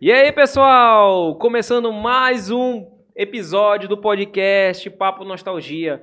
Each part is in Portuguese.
E aí, pessoal? Começando mais um episódio do podcast Papo Nostalgia.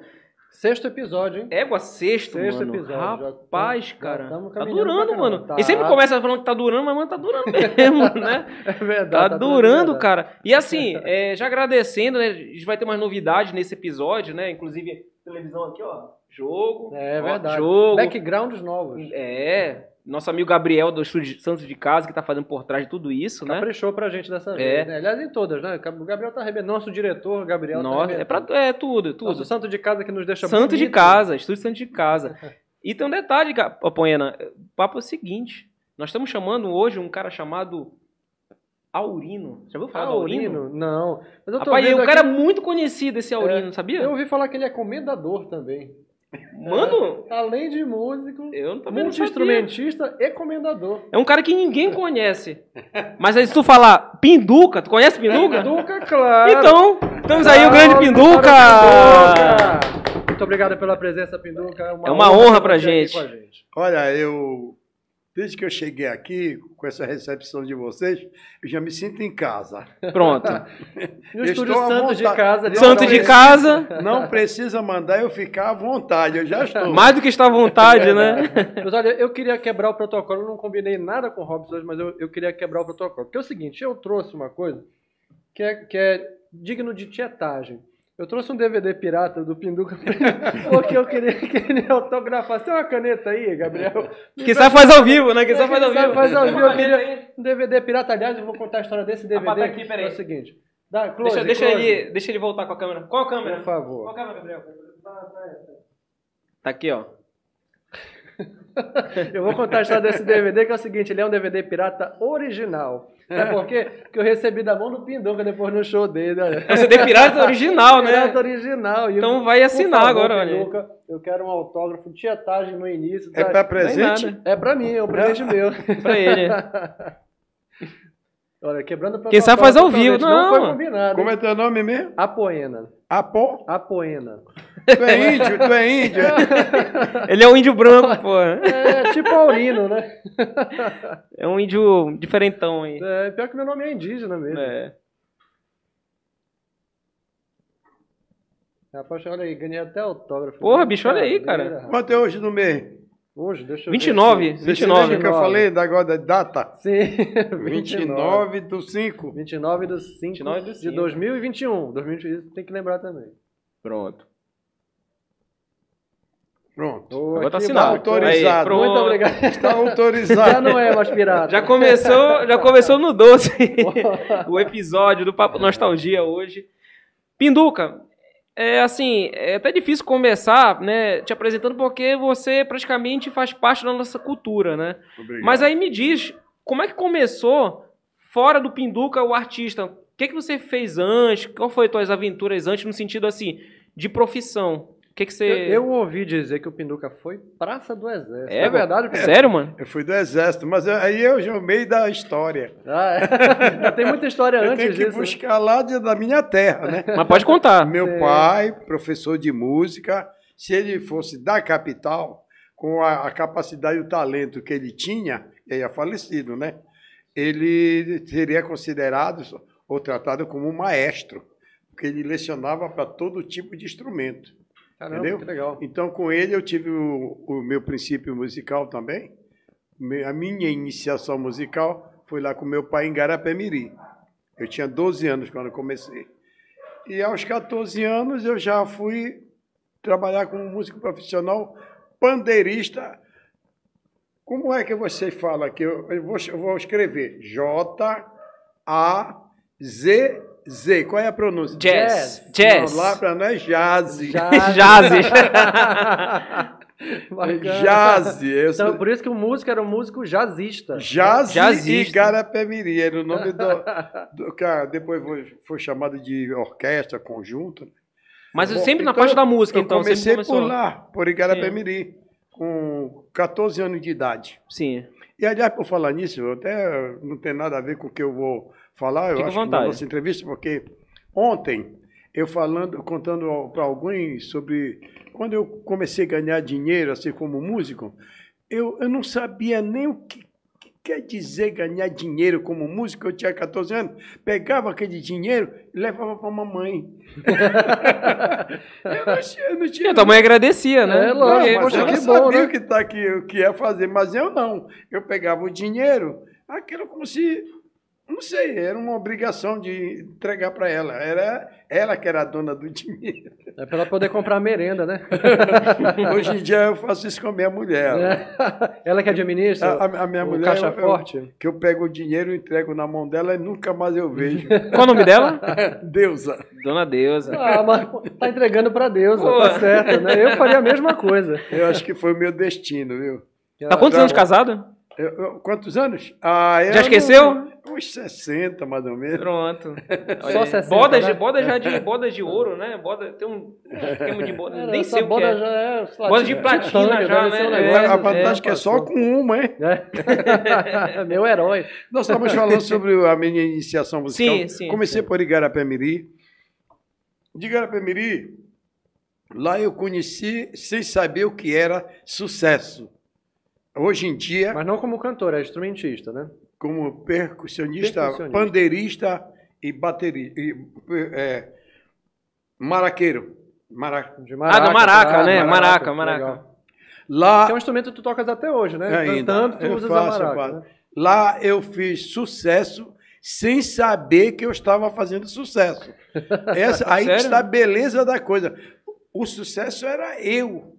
Sexto episódio, hein? Égua sexto, Sexto mano. episódio, já Rapaz, tam- já cara. tamo Tá durando, mano. Tá. E sempre começa falando que tá durando, mas, mano, tá durando mesmo, né? É verdade. Tá tudo durando, verdade. cara. E assim, é, já agradecendo, né? A gente vai ter umas novidades nesse episódio, né? Inclusive, televisão aqui, ó. Jogo. É ó, verdade. Jogo. Backgrounds novos. É. Nosso amigo Gabriel do Estúdio Santos de Casa, que tá fazendo por trás de tudo isso, né? Caprichou pra gente dessa É. vez. né? Aliás, em todas, né? O Gabriel tá arrebentando. Nosso diretor, Gabriel, Nossa, tá é, pra, é tudo, tudo. Nosso santo de casa que nos deixa Santo de bonito. casa, Estúdio Santo de Casa. E tem um detalhe, Poena. O papo é o seguinte: nós estamos chamando hoje um cara chamado Aurino. Já ouviu falar Ah, do Aurino? Aurino? Não. Mas eu tô Rapaz, vendo o cara é aqui- muito conhecido, esse Aurino, É, sabia? Eu ouvi falar que ele é comendador também. Mano, Além de músico, eu também não sabia. multi-instrumentista e comendador. É um cara que ninguém conhece. Mas aí se tu falar Pinduca, tu conhece Pinduca? Pinduca, claro. Então, estamos aí o grande Pinduca! Muito obrigado pela presença, Pinduca. É uma honra ter pra você aqui gente. gente. Olha, eu desde que eu cheguei aqui com essa recepção de vocês, eu já me sinto em casa. Pronto. No Eu estúdio Santo de vontade. casa. Santo de casa, Não precisa mandar eu ficar à vontade, eu já estou. mais do que está à vontade, né? Mas olha, eu queria quebrar o protocolo, eu não combinei nada com o Robson hoje, mas eu, eu queria quebrar o protocolo. Porque é o seguinte, eu trouxe uma coisa que é, que é digno de tietagem. Eu trouxe um DVD pirata do Pinduca porque eu queria que ele autografasse. Tem uma caneta aí, Gabriel? Quem sabe faz ao vivo, né? Quem sabe faz ao vivo. faz ao vivo. Queria um DVD pirata. Aliás, eu vou contar a história desse DVD. Ah, tá aqui, peraí. É o seguinte. Dá, close, Deixa, deixa, close. ele, deixa ele voltar com a câmera. Qual a câmera? Por favor. Qual a câmera, Gabriel? Tá aqui, ó. Eu vou contar a história desse DVD, que é o seguinte, ele é um DVD pirata original. Sabe por quê? Porque eu recebi da mão do Pinduca depois no show dele. olha. É o CD pirata original, né? Pirata original. E Então eu- vai assinar favor, agora, olha eu quero um autógrafo, tietagem no início. É tá? para Nem presente? nada. É pra mim, é um presente meu. Pra ele. Olha, quebrando o Quem sabe faz ao vivo. Não, foi combinado. Como hein? é teu nome mesmo? Apoena. Apó? Apoena. Tu é índio, tu é índio. Ele é um índio branco, pô. É tipo Aurino, né? É um índio diferentão aí. É, pior que meu nome é indígena mesmo. É. Rapaz, olha aí, ganhei até autógrafo. Porra, bicho, olha aí, cara. Quanto é hoje no mês? Hoje, deixa eu 29, ver. Você 29. lembra que eu falei da agora da data? Sim. 29 do 5. 29 de 5 29 do de 5. 2021. 2021 tem que lembrar também. Pronto. Pronto. Tô Agora tá assinado. autorizado. Aí, pronto. Muito obrigado. Está Já autorizado. não é mais pirata. Já começou, já começou no doce o episódio do Papo Nostalgia hoje. Pinduca, é assim, é até difícil começar, né, te apresentando porque você praticamente faz parte da nossa cultura, né? Obrigado. Mas aí me diz, como é que começou fora do Pinduca o artista? O que que você fez antes? Qual foi as tuas aventuras antes no sentido assim de profissão? O que que você Eu, eu ouvi dizer que o Pinduca foi praça do exército. É, É, verdade? Pinduca? Sério, mano? Eu fui do exército, mas eu- aí eu já meio da história. Ah, é. Já tem muita história Eu antes tenho que disso. né? buscar lá de- da minha terra, né? Mas pode contar. Meu Sim. pai, professor de música, se ele fosse da capital, com a, a capacidade e o talento que ele tinha, ele é falecido, né? Ele seria considerado ou tratado como um maestro, porque ele lecionava para todo tipo de instrumento. Caramba, entendeu? que legal. Então, com ele, eu tive o, o meu princípio musical também. A minha iniciação musical foi lá com meu pai em Garapé-Miri. Eu tinha 12 anos quando eu comecei. E aos 14 anos eu já fui trabalhar como músico profissional, pandeirista. Como é que você fala aqui? Eu eu vou, eu vou escrever J-A-Z-Z. Qual é a pronúncia? Jazz. Jazz. Não, lá para nós, jazz. Jazes. Bacana. Jazz. Eu Então, sou- por isso que o músico era um músico jazzista. Jazz e Jazzista. Garapé-Miri, era o nome do, do cara. Depois foi, foi chamado de orquestra, conjunto. Mas Bom, sempre na então, parte da música, Eu então. comecei sempre começou. por lá, por Igarapé-Miri, com 14 anos de idade. Sim. E, aliás, por falar nisso, eu até não tem nada a ver com o que eu vou falar, eu à acho, que vontade. na nossa entrevista, porque ontem, eu falando, contando para alguns sobre quando eu comecei a ganhar dinheiro, assim como músico, eu, eu não sabia nem o que, que quer dizer ganhar dinheiro como músico. Eu tinha 14 anos, pegava aquele dinheiro e levava para a mamãe. eu não tinha, eu não tinha E a tua mãe agradecia, né? É, lógico, Porque, mas poxa, ela que sabia bom, né? o que, tá aqui, o que ia fazer, mas eu não. Eu pegava o dinheiro, aquilo como se, não sei, era uma obrigação de entregar para ela. Era ela que era a dona do dinheiro. É pra ela poder comprar merenda, né? Hoje em dia eu faço isso com a minha mulher. É. Ela que administra A, a- a minha o mulher, caixa eu- eu- forte. que eu pego o dinheiro, entrego na mão dela e nunca mais eu vejo. Qual o nome dela? Deusa. Dona Deusa. Ah, mas tá entregando pra Deus, Pô. tá certo, né? Eu faria a mesma coisa. Eu acho que foi o meu destino, viu? Tá quantos anos de casado? Eu- eu- quantos anos? Ah, eu Já esqueceu? não- uns 60, mais ou menos. Pronto. Só Olha aí. 60, bodas, né? de, bodas já de bodas de ouro, né? Boda, tem um esquema de boda. Era, Nem sei o que boda é. já é, lá, Boda de platina já, deve ser um né? negócio, É, a vantagem é que é só com uma, hein? É. Meu herói. Nós estamos falando sobre a minha iniciação musical. Sim, sim, Comecei sim. por Igarapé-Miri. De Igarapé-Miri, lá eu conheci sem saber o que era sucesso. Hoje em dia, Mas não como cantor, é instrumentista, né? como percussionista, Percussionista. pandeirista e baterista, é, maraqueiro. Mara... De Ah, do maraca, né? Maraca, maraca. Lá Que é um instrumento que tu tocas até hoje, né? Ainda. Cantando, tu Eu usas faço, a maraca. né? Lá eu fiz sucesso sem saber que eu estava fazendo sucesso. Essa, aí Sério? está a beleza da coisa. O sucesso era eu,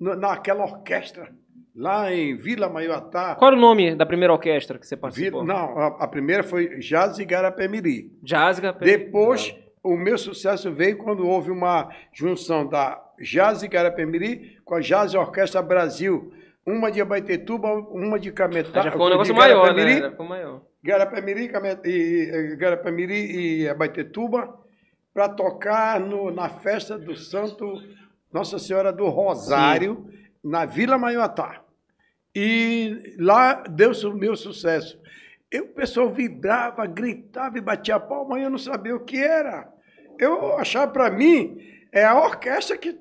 naquela orquestra, lá em Vila Maiotá. Qual era o nome da primeira orquestra que você Vila, participou? não, a, a primeira foi Jazz e Garapé-Miri. Jazga. Depois, o meu sucesso veio quando houve uma junção da Jazz e Garapé-Miri com a Jazz Orquestra Brasil. Uma de Abaetetuba, uma de Cametá. Já ficou um de negócio maior, né? Já ficou maior. Garapé-Miri, Came- e, Garapé-Miri e Abaetetuba para tocar no- na festa do Santo Nossa Senhora do Rosário, na Vila Maiotá. E lá deu o meu sucesso. E o pessoal vibrava, gritava e batia palma, e eu não sabia o que era. Eu achava para mim, é a orquestra que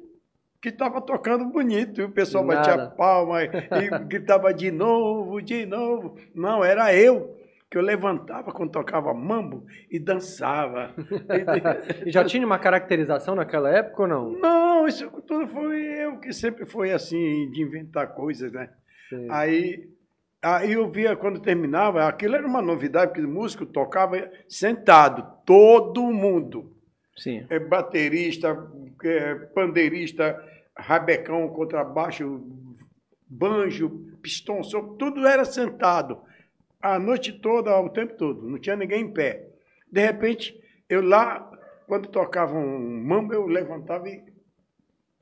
que estava tocando bonito, e o pessoal batia Nada. palma e, e gritava de novo, de novo. Não, era eu que eu levantava quando tocava mambo e dançava. E já tinha uma caracterização naquela época ou não? Não, isso tudo foi eu que sempre foi assim, de inventar coisas, né? Sim. Aí, aí eu via quando terminava, aquilo era uma novidade, porque o músico tocava sentado, todo mundo. Sim. É, baterista, é, pandeirista, rabecão, contrabaixo, banjo, pistão, tudo era sentado. A noite toda, o tempo todo, não tinha ninguém em pé. De repente, eu lá, quando tocava um mambo, eu levantava e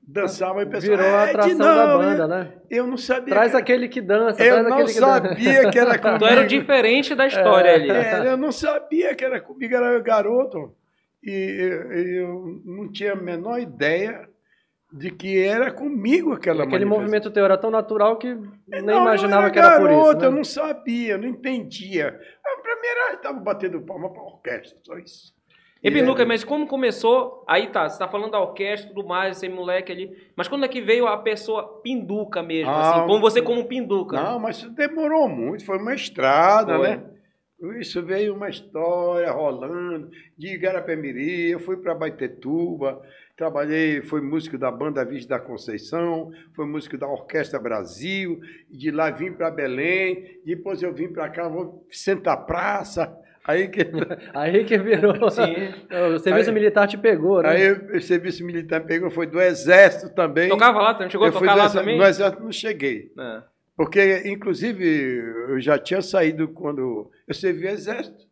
dançava e o pessoal, Virou a "É, atração da novo, banda, né?" né? Eu não sabia. Traz que- aquele que dança, Eu traz não aquele que dança. sabia que era comigo. Tu era o diferente da história ali. É, eu não sabia que era comigo, era garoto. E eu, não tinha a menor ideia de que era comigo aquela Aquele movimento teu era tão natural que nem Não, imaginava era que era por garoto, isso. né? Eu não sabia, eu não entendia. A primeira estava batendo palma para a orquestra, só isso. E Pinduca, mas como começou? Aí tá, você tá falando da orquestra e tudo mais, esse moleque ali. Mas quando é que veio a pessoa Pinduca mesmo, Ah, assim? Como você como Pinduca? Não, mas isso demorou muito, foi uma estrada, Foi. né? Isso veio uma história rolando, de Igarapé-Miri, eu fui para Baitetuba, trabalhei, fui músico da Banda Vista da Conceição, fui músico da Orquestra Brasil, e de lá vim para Belém, depois eu vim para cá, vou sentar praça, aí que... Aí que virou. Sim. O serviço Aí- militar te pegou, né? Aí o serviço militar pegou, foi do Exército também. Tocava lá, não chegou eu a tocar do lá Exército- também? No Exército não cheguei. É. Porque, inclusive, eu já tinha saído quando eu servi exército.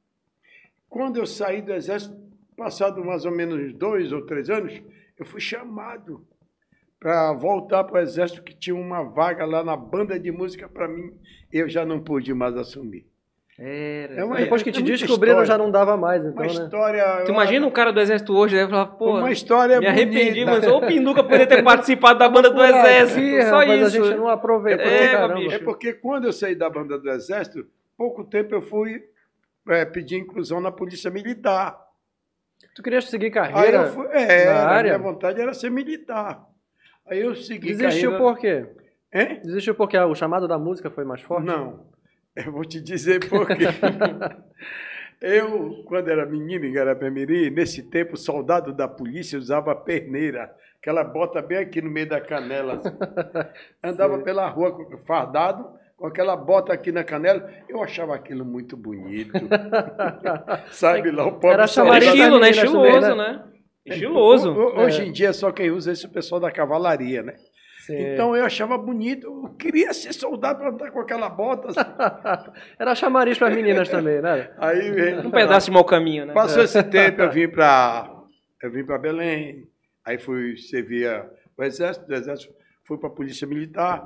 Quando eu saí do exército, passado mais ou menos dois ou três anos, eu fui chamado para voltar para o exército, que tinha uma vaga lá na banda de música para mim, eu já não pude mais assumir. Era. É uma- Depois que é te muita descobriram, já não dava mais, então, Uma né? história. Tu imagina um cara do exército hoje, deve falar, pô, uma história me arrependi, bonita. mas ou o Pinduca poderia ter participado da banda do Por aqui, exército. Só rapaz, isso. a gente não aproveitou, É. É porque quando eu saí da banda do Exército, pouco tempo eu fui é, pedir inclusão na Polícia Militar. Tu querias seguir carreira fui, é, na área? minha vontade era ser militar. Aí eu segui Desistiu carreira... por quê? Hein? Desistiu porque o chamado da música foi mais forte? Não, eu vou te dizer por quê. eu, quando era menino em Garapé-Miri, nesse tempo, soldado da polícia usava perneira, aquela bota bem aqui no meio da canela. assim. Andava Sei. pela rua com- fardado, com aquela bota aqui na canela. Eu achava aquilo muito bonito. Sabe lá, o pobre Era estilo, né? Estiloso, né? Estiloso. Ho- ho- Hoje É. em dia, só quem usa é esse pessoal da cavalaria, né? Sim. Então eu achava bonito, eu queria ser soldado para andar com aquela bota. assim. Era chamariz para meninas também, né? Aí Um pedaço de mau caminho, né? Passou esse tempo, eu vim para eu vim para Belém, aí fui servir o exército, do exército fui para a polícia militar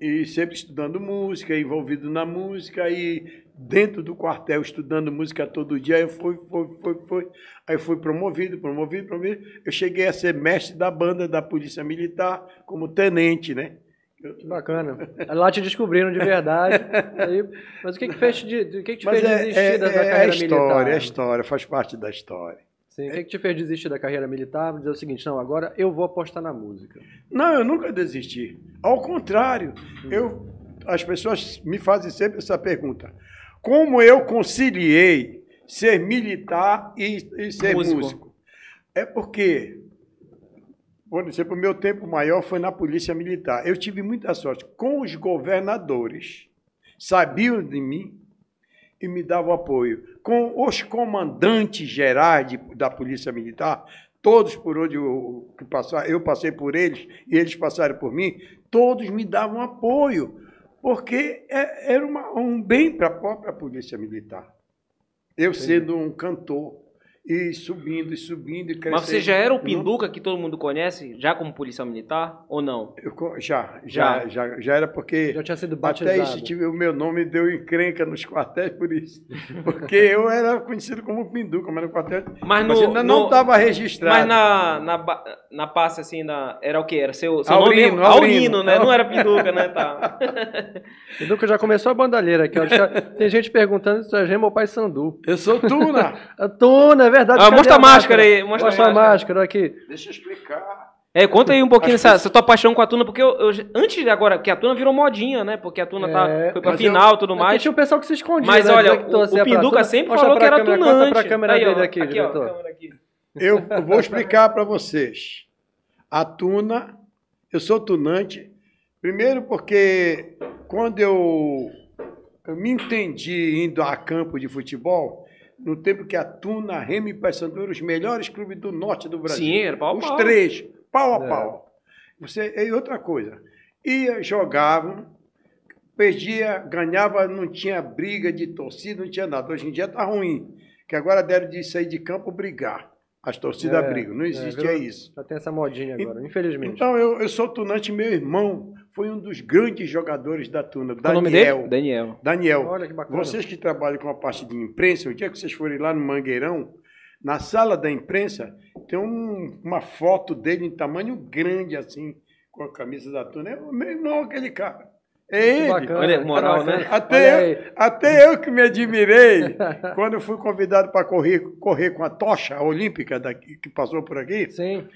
e sempre estudando música, envolvido na música e dentro do quartel estudando música todo dia, eu fui, fui, fui, fui, aí fui promovido, promovido, promovido. Eu cheguei a ser mestre da banda da polícia militar como tenente, né? Que bacana. Lá te descobriram de verdade. Aí- mas o que que fez te, de- o que que te Mas fez é, desistir é, da, da é a carreira história, militar? é a história, faz parte da história. Sim, o que que te fez desistir da carreira militar? Dizer o seguinte, não, agora eu vou apostar na música. Não, eu nunca desisti. Ao contrário, eu, as pessoas me fazem sempre essa pergunta: como eu conciliei ser militar e, e ser Músico. músico? É porque, por exemplo, o meu tempo maior foi na Polícia Militar. Eu tive muita sorte com os governadores, sabiam de mim e me davam apoio. Com os comandantes gerais de- da Polícia Militar, todos por onde eu, eu passei por eles e eles passaram por mim, todos me davam apoio, porque é- era uma- um bem para a própria Polícia Militar. Eu sendo um cantor e subindo e subindo e crescendo. Mas você já era o Pinduca que todo mundo conhece, já como policial militar, ou não? eu co- já, já, já, já era porque Já tinha sido até batizado. isso tive, o meu nome deu encrenca nos quartéis por isso, porque eu era conhecido como Pinduca, mas no quartel, Mas mas no- ainda não estava registrado. Mas na, na, na passe, assim, na, era o quê? Era seu, seu Aurino, nome? Aurino. Aurino, né? Não era Pinduca, né? Tá. O Duca já começou a bandalheira aqui. ó. Já- Tem gente perguntando se é Gema ou Pai Sandu. Eu sou Tuna. Tuna, é verdade. Ah, mostra a máscara aí, mostra a Mostra a máscara. máscara aqui. Deixa eu explicar. É, conta aí um pouquinho essa, que- essa tua paixão com a Tuna, porque eu, eu- antes de agora, que a Tuna virou modinha, né? Porque a Tuna tá, É, foi pra final e tudo Aqui mais. tinha o pessoal que se escondia. Mas né? olha, o, torcia o pra Pinduca sempre Mostra falou que era câmera, tunante. Pra câmera Aí, ó, dele aqui, aqui, ó, aqui. Eu vou explicar para vocês. A Tuna, eu sou tunante, primeiro porque quando eu, eu me entendi indo a campo de futebol, no tempo que a Tuna, Remy e Paysandu eram os melhores clubes do norte do Brasil. Sim, era pau a Os pau. três, pau a É. pau. Você, e outra coisa, ia, jogavam, perdia, ganhava, não tinha briga de torcida, não tinha nada. Hoje em dia tá ruim, que agora deram de sair de campo brigar. As torcidas É, brigam, não é, existe virou- é isso. Já tem essa modinha agora, infelizmente. Então, eu, eu sou tunante, meu irmão foi um dos grandes jogadores da Tuna, Qual o nome Daniel. dele? Daniel. Daniel, Olha que bacana. vocês que trabalham com a parte de imprensa, o dia que vocês forem lá no Mangueirão, na sala da imprensa, tem um- uma foto dele em tamanho grande, assim, com a camisa da Tuna. É o meu irmão, aquele cara. É Que ele. bacana, Olha, que moral, né? Até eu, até eu que me admirei quando fui convidado para correr, correr com a tocha olímpica daqui, que passou por aqui. Sim.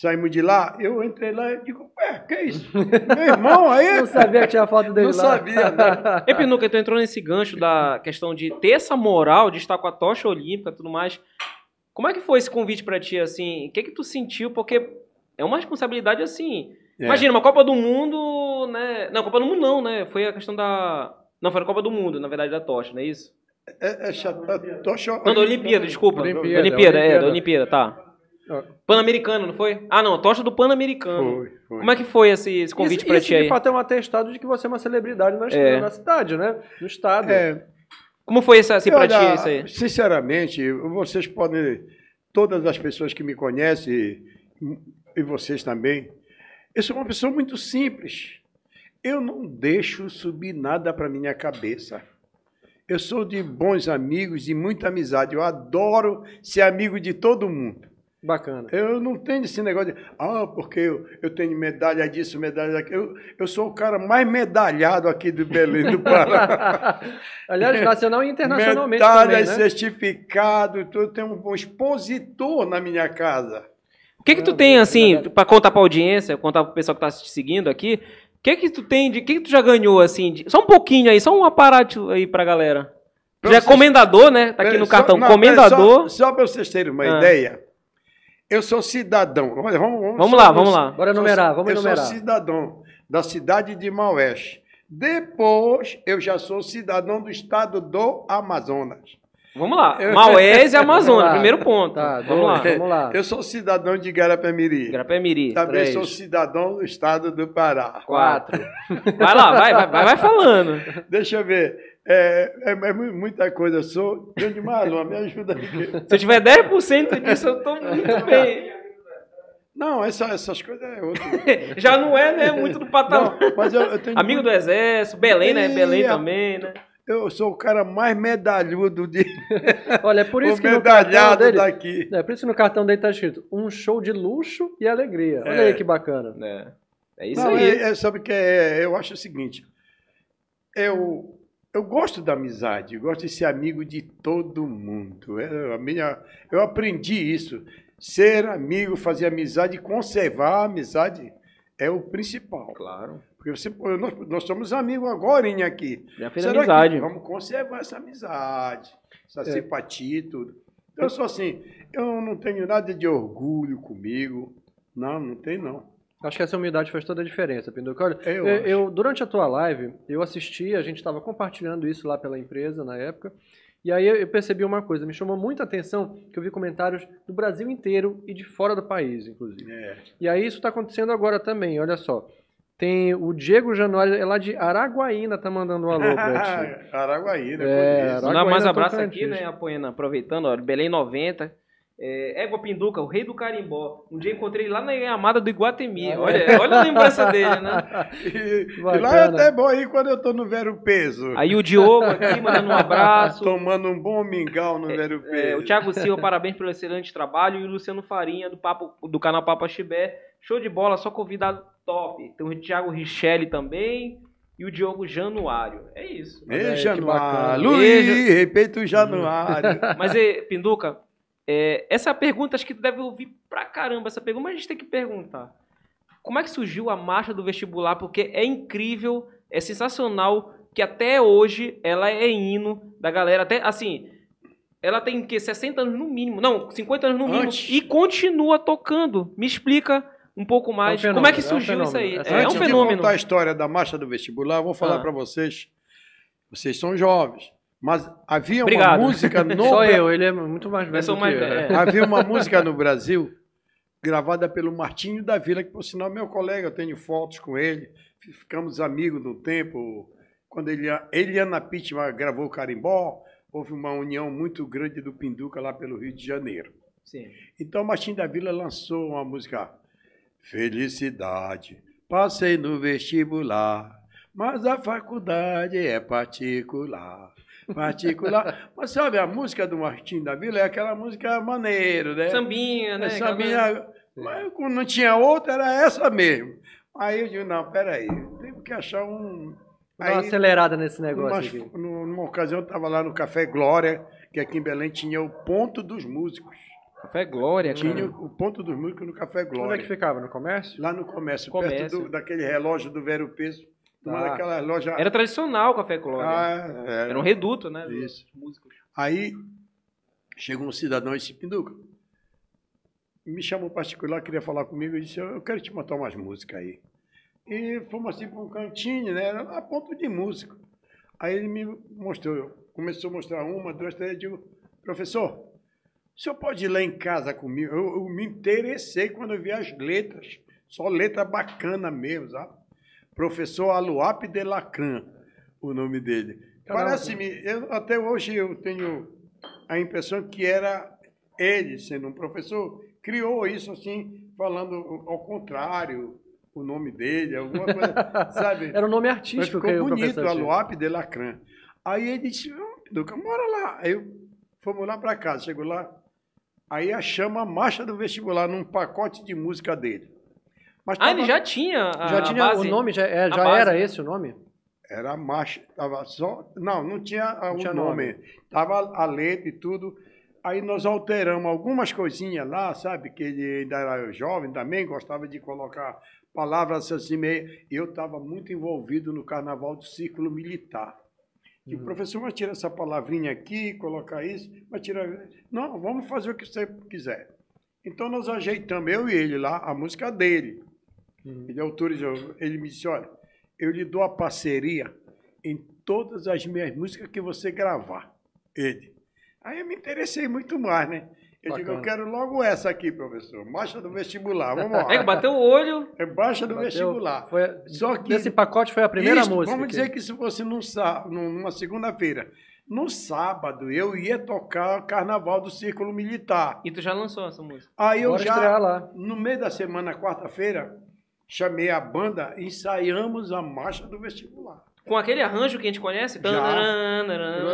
Saímos de lá, eu entrei lá e digo, ué, que isso? Meu irmão aí? Não sabia que tinha foto dele Não lá. sabia, né? Ei, Pinduca, tu entrou nesse gancho da questão de ter essa moral de estar com a tocha olímpica e tudo mais. Como é que foi esse convite pra ti, assim? O que que tu sentiu? Porque é uma responsabilidade, assim... É. Imagina, uma Copa do Mundo, né? Não, Copa do Mundo não, né? Foi a questão da... Não, foi a Copa do Mundo, na verdade, da tocha, não é isso? É, é chato, a tocha Não, da Olimpíada, desculpa. Olimpíada, da Olimpíada, é, Olimpíada. da Olimpíada, tá. Pan-Americano, não foi? Ah, não, a tocha do Pan-Americano. Foi, foi. Como é que foi esse, esse convite isso, ti aí? de fato é um atestado de que você é uma celebridade na, É. na cidade, né? No estado. É, Como foi esse, assim, pra ti isso aí? Sinceramente, vocês podem, todas as pessoas que me conhecem, e vocês também, Eu sou uma pessoa muito simples. Eu não deixo subir nada para minha cabeça. Eu sou de bons amigos, de muita amizade. Eu adoro ser amigo de todo mundo. Bacana. Eu não tenho esse negócio de, ah, porque eu, eu tenho medalha disso, medalha daquilo. Eu, eu sou o cara mais medalhado aqui do Belém do Pará. Aliás, nacional e internacionalmente Medalha, também, né? certificado, tudo. eu tenho um expositor na minha casa. O que que tu tem, assim, pra contar pra audiência, contar pro pessoal que tá te seguindo aqui, o que que tu tem de, o que que tu já ganhou, assim, de- só um pouquinho aí, só um aparato aí pra galera. Pra Já é vocês- comendador, né? Tá aqui no só- cartão, não, pera, comendador. Só, só para vocês terem uma Ah. ideia, eu sou cidadão. Olha, vamos, vamos, Vamos lá, vamos lá. Bora enumerar, vamos eu enumerar. sou cidadão da cidade de Maués. Depois, eu já sou cidadão do estado do Amazonas. Vamos lá. Eu- Maués e Amazônia, Tá, primeiro ponto. tá, vamos lá. Vamos lá. Eu sou cidadão de Garapé-Miri. Grapé-Miri. Também Três. sou cidadão do estado do Pará. Quatro. Vai lá, vai, vai, vai falando. Deixa eu ver. É, é- é mu- muita coisa. Eu sou grande Marlon, me ajuda aqui. Se eu tiver 10% disso, eu tô muito bem. Não, essa- essas coisas é outro. Já não é, né? Muito do patamar. Não, mas eu, eu tenho Amigo do Exército, Belém, né? Ih, Belém a- também, né? Eu sou o cara mais medalhudo de Olha, é por isso o que no cartão medalhado dele... daqui. É, por isso que no cartão dele tá escrito um show de luxo e alegria. Olha É. aí que bacana. É, é isso Não, aí. é, é, sabe que é, eu acho o seguinte. Eu, eu gosto da amizade, eu gosto de ser amigo de todo mundo. É, a minha, eu aprendi isso. Ser amigo, fazer amizade, conservar a amizade é o principal. Claro. Porque você, nós, nós somos amigos agora aqui. Já fez Será que amizade. Vamos conservar essa amizade, essa É. simpatia e tudo. Então, eu sou assim, eu não tenho nada de orgulho comigo. Não, não tem não. Acho que essa humildade faz toda a diferença, Pinduca. Olha, Eu eu, acho. eu- durante a tua live, eu assisti, a gente estava compartilhando isso lá pela empresa na época, e aí eu percebi uma coisa, me chamou muita atenção que eu vi comentários do Brasil inteiro e de fora do país, inclusive. É. E aí isso está acontecendo agora também, olha só. Tem o Diego Januário, é lá de Araguaína, tá mandando um alô pra ti. Araguaí, né? É, conheço. Mandar mais Araguaína abraço aqui, né? Apoiando, aproveitando, ó, Belém 90. É, Égua Pinduca, o rei do carimbó. Um dia encontrei ele lá na Amada do Iguatemi. Olha, olha a lembrança dele, né? E, e lá é até bom ir quando eu tô no Vero Peso. Aí o Diogo aqui mandando um abraço. Tomando um bom mingau no Vero Peso. É, o Thiago Silva, parabéns pelo excelente trabalho. E o Luciano Farinha, do, papo, do canal Papa Chibé. Show de bola, só convidado top. Tem o Thiago Richelli também. E o Diogo Januário. É isso. Aí, Ei, que Januário. Luiz, Beijo. respeita o Januário. Mas, eh, Pinduca, é, essa pergunta acho que tu deve ouvir pra caramba essa pergunta, mas a gente tem que perguntar. Como é que surgiu a marcha do vestibular? Porque é incrível, é sensacional que até hoje ela é hino da galera. Até assim, ela tem que 60 anos no mínimo, não, 50 anos no mínimo Antes. e continua tocando. Me explica um pouco mais É um como é que fenômeno, é um surgiu isso aí? É, Antes um de fenômeno. contar a história da marcha do vestibular, eu vou falar Ah. para vocês. Vocês são jovens, mas havia Obrigado. uma música no Só eu, ele é muito mais velho Eu sou do mais que eu. velho, é. Havia uma música no Brasil gravada pelo Martinho da Vila, que por sinal é meu colega, eu tenho fotos com ele, ficamos amigos no tempo. Quando ele, Eliana Pittman gravou o Carimbó, houve uma união muito grande do Pinduca lá pelo Rio de Janeiro. Sim. Então Martinho da Vila lançou uma música Felicidade, passei no vestibular, mas a faculdade é particular. Particular. Mas sabe, a música do Martinho da Vila é aquela música maneiro, né? Sambinha, né? É, sambinha, mas quando não tinha outra, era essa mesmo. Aí eu digo, não, peraí, tem que achar um. Dá uma Aí, acelerada nesse negócio numa, aqui. nu- numa ocasião, eu estava lá no Café Glória, que aqui em Belém tinha o ponto dos músicos. Café Glória, cara. Tinha o ponto dos músicos no Café Onde é Glória. que ficava? No comércio? Lá no comércio, Comércio. perto do- daquele relógio do Vero Peso. Tá. daquelas lojas. Era tradicional o Café Glória. Ah, é. Era um reduto, né? Isso. músicos. Aí chegou um cidadão e disse, Pinduca, me chamou particular, queria falar comigo, disse, eu quero te mandar umas músicas aí. E fomos assim para um cantinho, né? Era a ponto de músico. Aí ele me mostrou, começou a mostrar uma, duas, três, eu digo, professor, o senhor pode ir lá em casa comigo? Eu, eu me interessei quando eu vi as letras, só letra bacana mesmo, sabe? Professor Aluape de Lacan, o nome dele. Parece-me, eu- até hoje eu tenho a impressão que era ele, sendo um professor, criou isso assim, falando ao contrário, o nome dele, alguma coisa, sabe? Era o nome Mas artístico ficou que o bonito, professor tinha. Aluape de Lacran. Aí ele disse, "Ô, Pinduca, bora lá. Aí eu, fomos lá para casa, chegou lá, aí achamos a marcha do vestibular num pacote de música dele. Mas Ah, ele tava- já tinha a Já tinha base? o nome, já, é, já era esse o nome? Era a marcha, tava só. Não, não tinha ah, o tinha nome. nome. Tava a letra e tudo. Aí nós alteramos algumas coisinhas lá, sabe? Que ele ainda era jovem também, gostava de colocar palavras assim meio. Eu estava muito envolvido no carnaval do círculo militar. E o professor vai tirar essa palavrinha aqui, colocar isso, vai tirar. Não, vamos fazer o que você quiser. Então nós ajeitamos, eu e ele lá, a música dele. Ele autorizou, ele me disse, olha, eu lhe dou a parceria em todas as minhas músicas que você gravar. Ele. Aí eu me interessei muito mais, né? Eu digo, eu Bacana. quero logo essa aqui, professor. Marcha do vestibular, vamos É que lá. bateu o olho. É Baixa do Bateu- vestibular. Foi, Só que Desse pacote foi a primeira Isto, música. Vamos que- dizer que se fosse num numa segunda-feira. No sábado, eu ia tocar Carnaval do Círculo Militar. E tu já lançou essa música. Aí eu Bora já, lá. no meio da semana, quarta-feira, chamei a banda e ensaiamos a marcha do vestibular. Com aquele arranjo que a gente conhece? Já.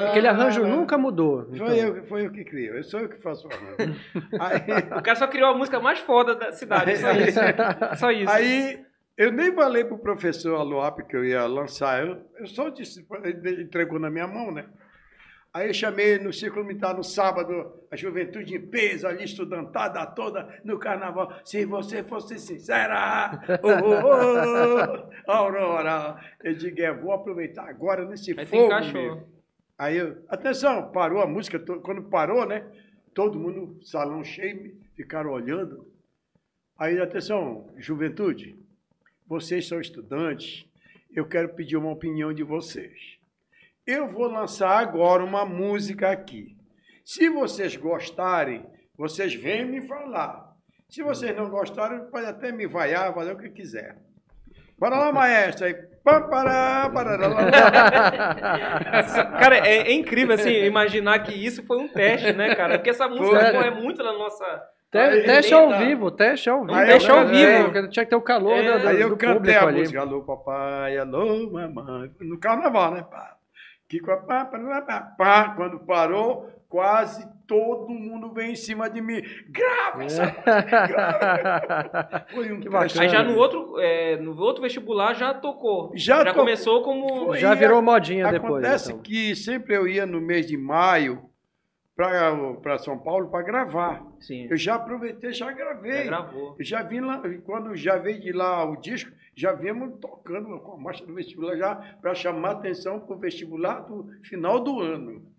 Aquele arranjo Ah, nunca mudou. então. Foi, eu, foi eu que criei, eu sou eu que faço o arranjo. aí, O cara só criou a música mais foda da cidade. Só isso. Só isso. aí eu nem falei pro professor Aloap que eu ia lançar, eu, eu só disse, ele entregou na minha mão, né? Aí eu chamei no Círculo Militar no sábado, a juventude em peso, ali estudantada toda no carnaval. Se você fosse sincera, oh, oh, oh, Aurora. Eu digo, é, vou aproveitar agora nesse Aí fogo meu. Aí eu, atenção, parou a música, quando parou, né? Todo mundo, salão cheio, ficaram olhando. Aí, atenção, juventude, vocês são estudantes, eu quero pedir uma opinião de vocês. Eu vou lançar agora uma música aqui. Se vocês gostarem, vocês vêm me falar. Se vocês não gostarem, pode até me vaiar, fazer o que quiser. Bora lá, maestro. Aí, pam, pará, parará, lá, lá. Cara, é, é incrível, assim, imaginar que isso foi um teste, né, cara? Porque essa música é muito da nossa... Te- Aí, teste ao vivo, teste ao vivo. Aí eu teste ao né? vivo. porque Tinha que ter o calor É. do, do, Aí eu do cantei público a ali. música, alô papai, alô mamãe, no carnaval, né? Pá. Que pá, pá, pá, pá, pá. Quando parou, quase todo mundo veio em cima de mim. Grava essa grava. Foi um Que. Aí já no outro, é, no outro vestibular já tocou. Já Já, tocou. começou como... Foi. Já virou modinha depois. Acontece então. que sempre eu ia no mês de maio para São Paulo para gravar. Sim, Eu já aproveitei, já gravei. já gravou. Eu já vim lá, quando já veio de lá o disco, já viemos tocando com a marcha do vestibular já para chamar atenção para o vestibular do final do ano.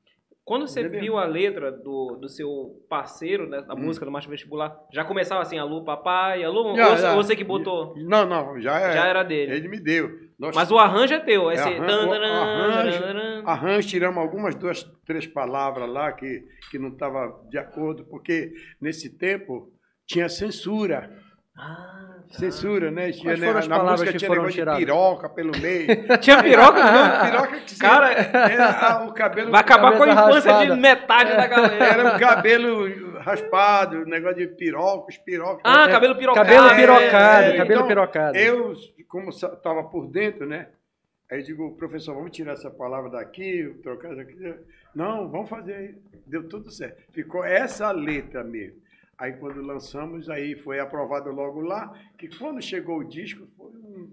Quando você Entendeu? viu a letra do, do seu parceiro, né, da Hum. música do Marcha Vestibular, já começava assim, alô papai, alô, Já, ou, já. você que botou? Não, não, já, é, Já era dele. Ele me deu. Nós Mas o arranjo é teu, é É, esse... o arranjo- tandaran. arranjo, tiramos algumas duas, três palavras lá que, que não estava de acordo, porque nesse tempo tinha censura. Ah. Censura, né? Tinha, Quais né, foram as na palavras música que tinha foram negócio tiradas? de piroca pelo meio. Tinha piroca Não, piroca que Cara, era a- o cabelo Vai acabar com a infância raspada. de metade da galera. Era o cabelo raspado, negócio de pirocos, pirocos. Ah, É, cabelo pirocado. Cabelo é, pirocado, é, é. cabelo então, pirocado. Eu, como estava por dentro, né? Aí eu digo, professor, vamos tirar essa palavra daqui, trocar isso aqui. Não, vamos fazer aí. Deu tudo certo. Ficou essa letra mesmo. Aí quando lançamos, aí foi aprovado logo lá, que quando chegou o disco, foi um...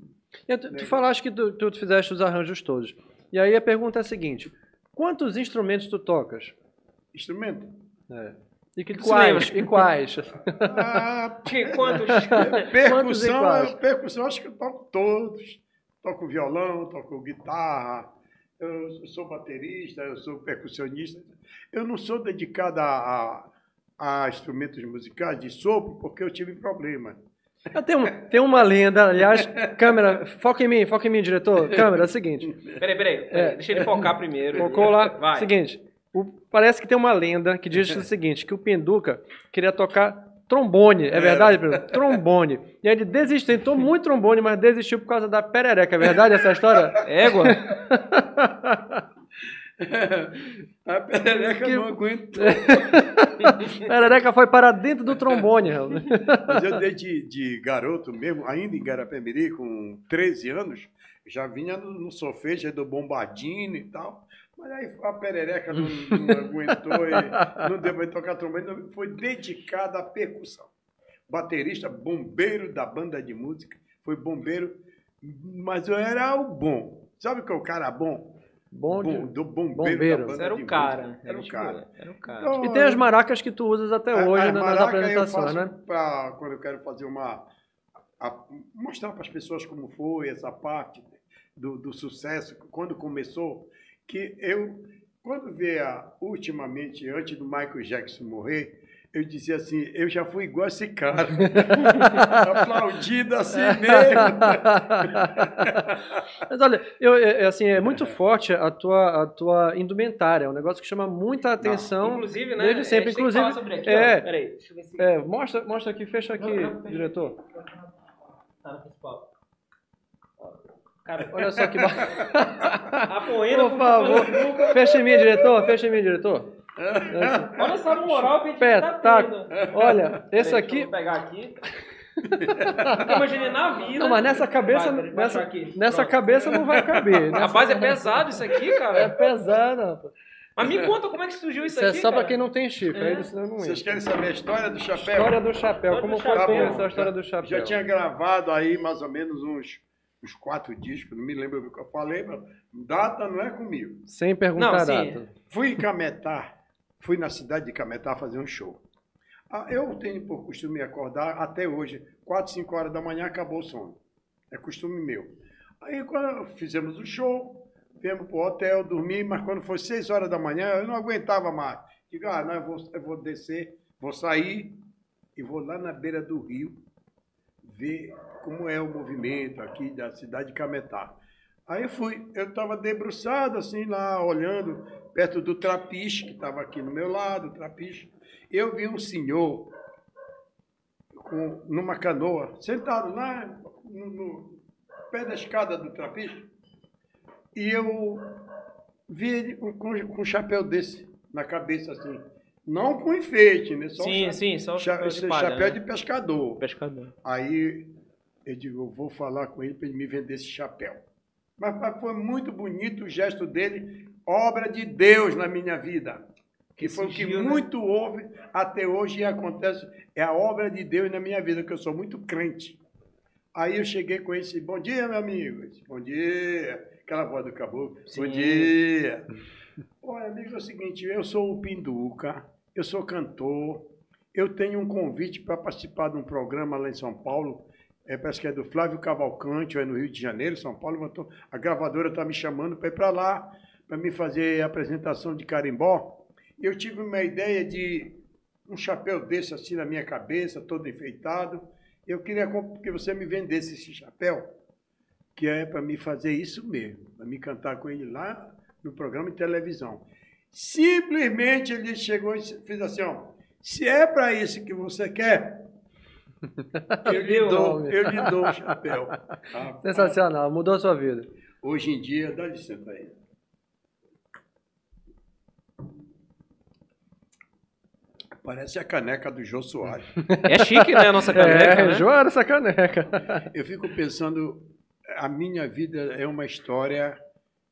E tu, tu falaste que tu, tu fizeste os arranjos todos. E aí a pergunta é a seguinte: quantos instrumentos tu tocas? instrumento. É. E, que, quais? E quais? Ah, Que- Quantos? percussão, quais? eu- percussão, acho que eu toco todos. Toco violão, toco guitarra, eu sou baterista, eu sou percussionista. Eu não sou dedicado a, a, a instrumentos musicais de sopro porque eu tive problema. Ah, Tem, um- tem uma lenda, aliás, câmera, foca em mim, foca em mim, diretor. Câmera, é o seguinte. Peraí, peraí. peraí, Deixa ele focar primeiro. Focou lá. Vai. Seguinte, o- parece que tem uma lenda que diz o seguinte, que o Pinduca queria tocar trombone. É verdade, Pinduca? Trombone. E aí ele desistiu, tentou muito trombone, mas desistiu por causa da perereca. É verdade essa história? Égua? A perereca Que- não aguentou. Perereca foi para dentro do trombone. Mas eu desde de garoto mesmo, ainda em Garapé-Miri, com 13 anos, já vinha no, no solfejo aí do Bombardino e tal. Mas aí a perereca não, não aguentou e não deu para tocar trombone, foi dedicada à percussão. Baterista, bombeiro da banda de música, foi bombeiro, mas eu era o bom. Sabe o que é o cara bom? Bom Bom, do bombeiro, bombeiro. da era o cara. Era o Gente cara. Era o cara. Então, E tem as maracas que tu usas até a- hoje a nas apresentações, né? pra, quando eu quero fazer uma. a- mostrar para as pessoas como foi essa parte do, do sucesso, quando começou, que eu, quando via ultimamente, antes do Michael Jackson morrer, eu dizia assim, eu já fui igual esse cara. Aplaudido assim mesmo. Mas olha, eu, é, assim, é muito forte a tua, a tua indumentária, é um negócio que chama muita atenção. Inclusive, né? desde sempre, inclusive, falar sobre aqui, é. ó. Peraí, deixa eu ver se É, mostra, mostra aqui, fecha aqui, Não, não, diretor. tá no principal. Cara, Olha só que ba- a poeira Por favor, fecha em mim, diretor, fecha em mim, diretor. Olha essa moral que a gente tá tendo. Olha, esse aqui. Deixa eu pegar aqui. Eu imaginei na vida. Não, mas nessa cabeça, Vai, nessa, nessa cabeça não vai caber. Nessa- Rapaz, é pesado isso aqui, É cara. pesado. rapaz. Mas me conta como é que surgiu isso Isso é aqui, só pra cara. quem não tem chifre, É. aí senão não Vocês entra. querem saber a história do chapéu? História do chapéu, História como do foi que chapéu. começou a história do chapéu? Já tinha gravado aí mais ou menos uns, uns quatro discos, não me lembro o que eu falei, mas data não é comigo. Sem perguntar Não, data. Fui em Cametá, fui na cidade de Cametá fazer um show. Ah, Eu tenho por costume acordar até hoje, 4, 5 horas da manhã acabou o sono. É costume meu. Aí quando fizemos o show, viemos pro hotel, dormi, mas quando foi 6 horas da manhã, eu não aguentava mais. Digo, ah, não, eu vou, eu vou descer, vou sair e vou lá na beira do rio ver como é o movimento aqui da cidade de Cametá. Aí fui, eu estava debruçado assim lá, olhando perto do trapiche, que estava aqui no meu lado, trapiche. Eu vi um senhor com, numa canoa, sentado lá no, no pé da escada do trapiche, e eu vi ele com, com um chapéu desse na cabeça assim. Não com enfeite, né? Só um Sim, cha- sim, só cha- chapéu de palha, chapéu né? de pescador. Pescador. Aí eu digo, eu vou falar com ele para ele me vender esse chapéu. Mas, mas foi muito bonito o gesto dele, obra de Deus na minha vida. Que foi o que né? muito houve até hoje e acontece, é a obra de Deus na minha vida, que eu sou muito crente. Aí eu cheguei com e disse, bom dia, meu amigo. Disse, bom dia. Aquela voz do caboclo, bom Sim. dia. Olha, amigo, é o seguinte, eu sou o Pinduca, eu sou cantor, eu tenho um convite para participar de um programa lá em São Paulo, é, parece que é do Flávio Cavalcante, ou é no Rio de Janeiro, São Paulo, tô- a gravadora está me chamando para ir para lá, para me fazer a apresentação de carimbó. Eu tive uma ideia de um chapéu desse assim na minha cabeça, todo enfeitado. Eu queria que você me vendesse esse chapéu, que é para me fazer isso mesmo, para me cantar com ele lá no programa de televisão. Simplesmente ele chegou e fez assim, ó, se é para isso que você quer, eu lhe dou, eu lhe dou o chapéu. Sensacional, mudou a sua vida. Hoje em dia, dá licença aí. Parece a caneca do Jô Soares. É chique, né, a nossa caneca, é, né? Joana essa caneca. Eu fico pensando, a minha vida é uma história